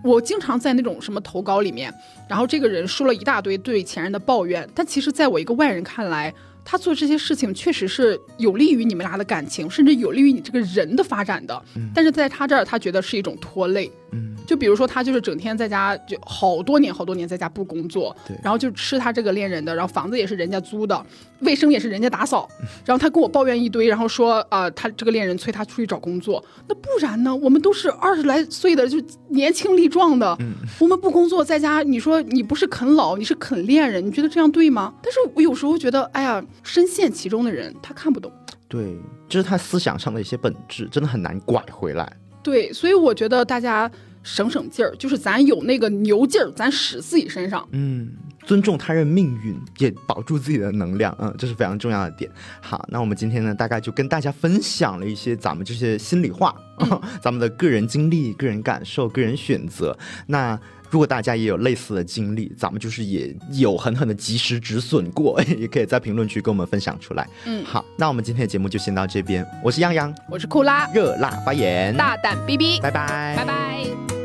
S2: 我经常在那种什么投稿里面，然后这个人说了一大堆对前任的抱怨，但其实在我一个外人看来。他做这些事情确实是有利于你们俩的感情，甚至有利于你这个人的发展的。但是在他这儿，他觉得是一种拖累。嗯，就比如说他就是整天在家，就好多年好多年在家不工作，
S1: 对，
S2: 然后就吃他这个恋人的，然后房子也是人家租的，卫生也是人家打扫，然后他跟我抱怨一堆，然后说啊，他这个恋人催他出去找工作，那不然呢？我们都是二十来岁的，就年轻力壮的，嗯我们不工作在家，你说你不是啃老，你是啃恋人，你觉得这样对吗？但是我有时候觉得，哎呀，深陷其中的人他看不懂，
S1: 对，这是他思想上的一些本质，真的很难拐回来。
S2: 对，所以我觉得大家省省劲儿，就是咱有那个牛劲儿，咱使自己身上。
S1: 嗯，尊重他人命运，也保住自己的能量，嗯，这是非常重要的点。好，那我们今天呢，大概就跟大家分享了一些咱们这些心里话，[laughs] 咱们的个人经历、个人感受、个人选择。那如果大家也有类似的经历，咱们就是也有狠狠的及时止损过，[laughs] 也可以在评论区跟我们分享出来。嗯，好，那我们今天的节目就先到这边。我是泱泱，
S2: 我是库拉，
S1: 热辣发言，
S2: 大胆逼逼
S1: 拜拜，
S2: 拜拜。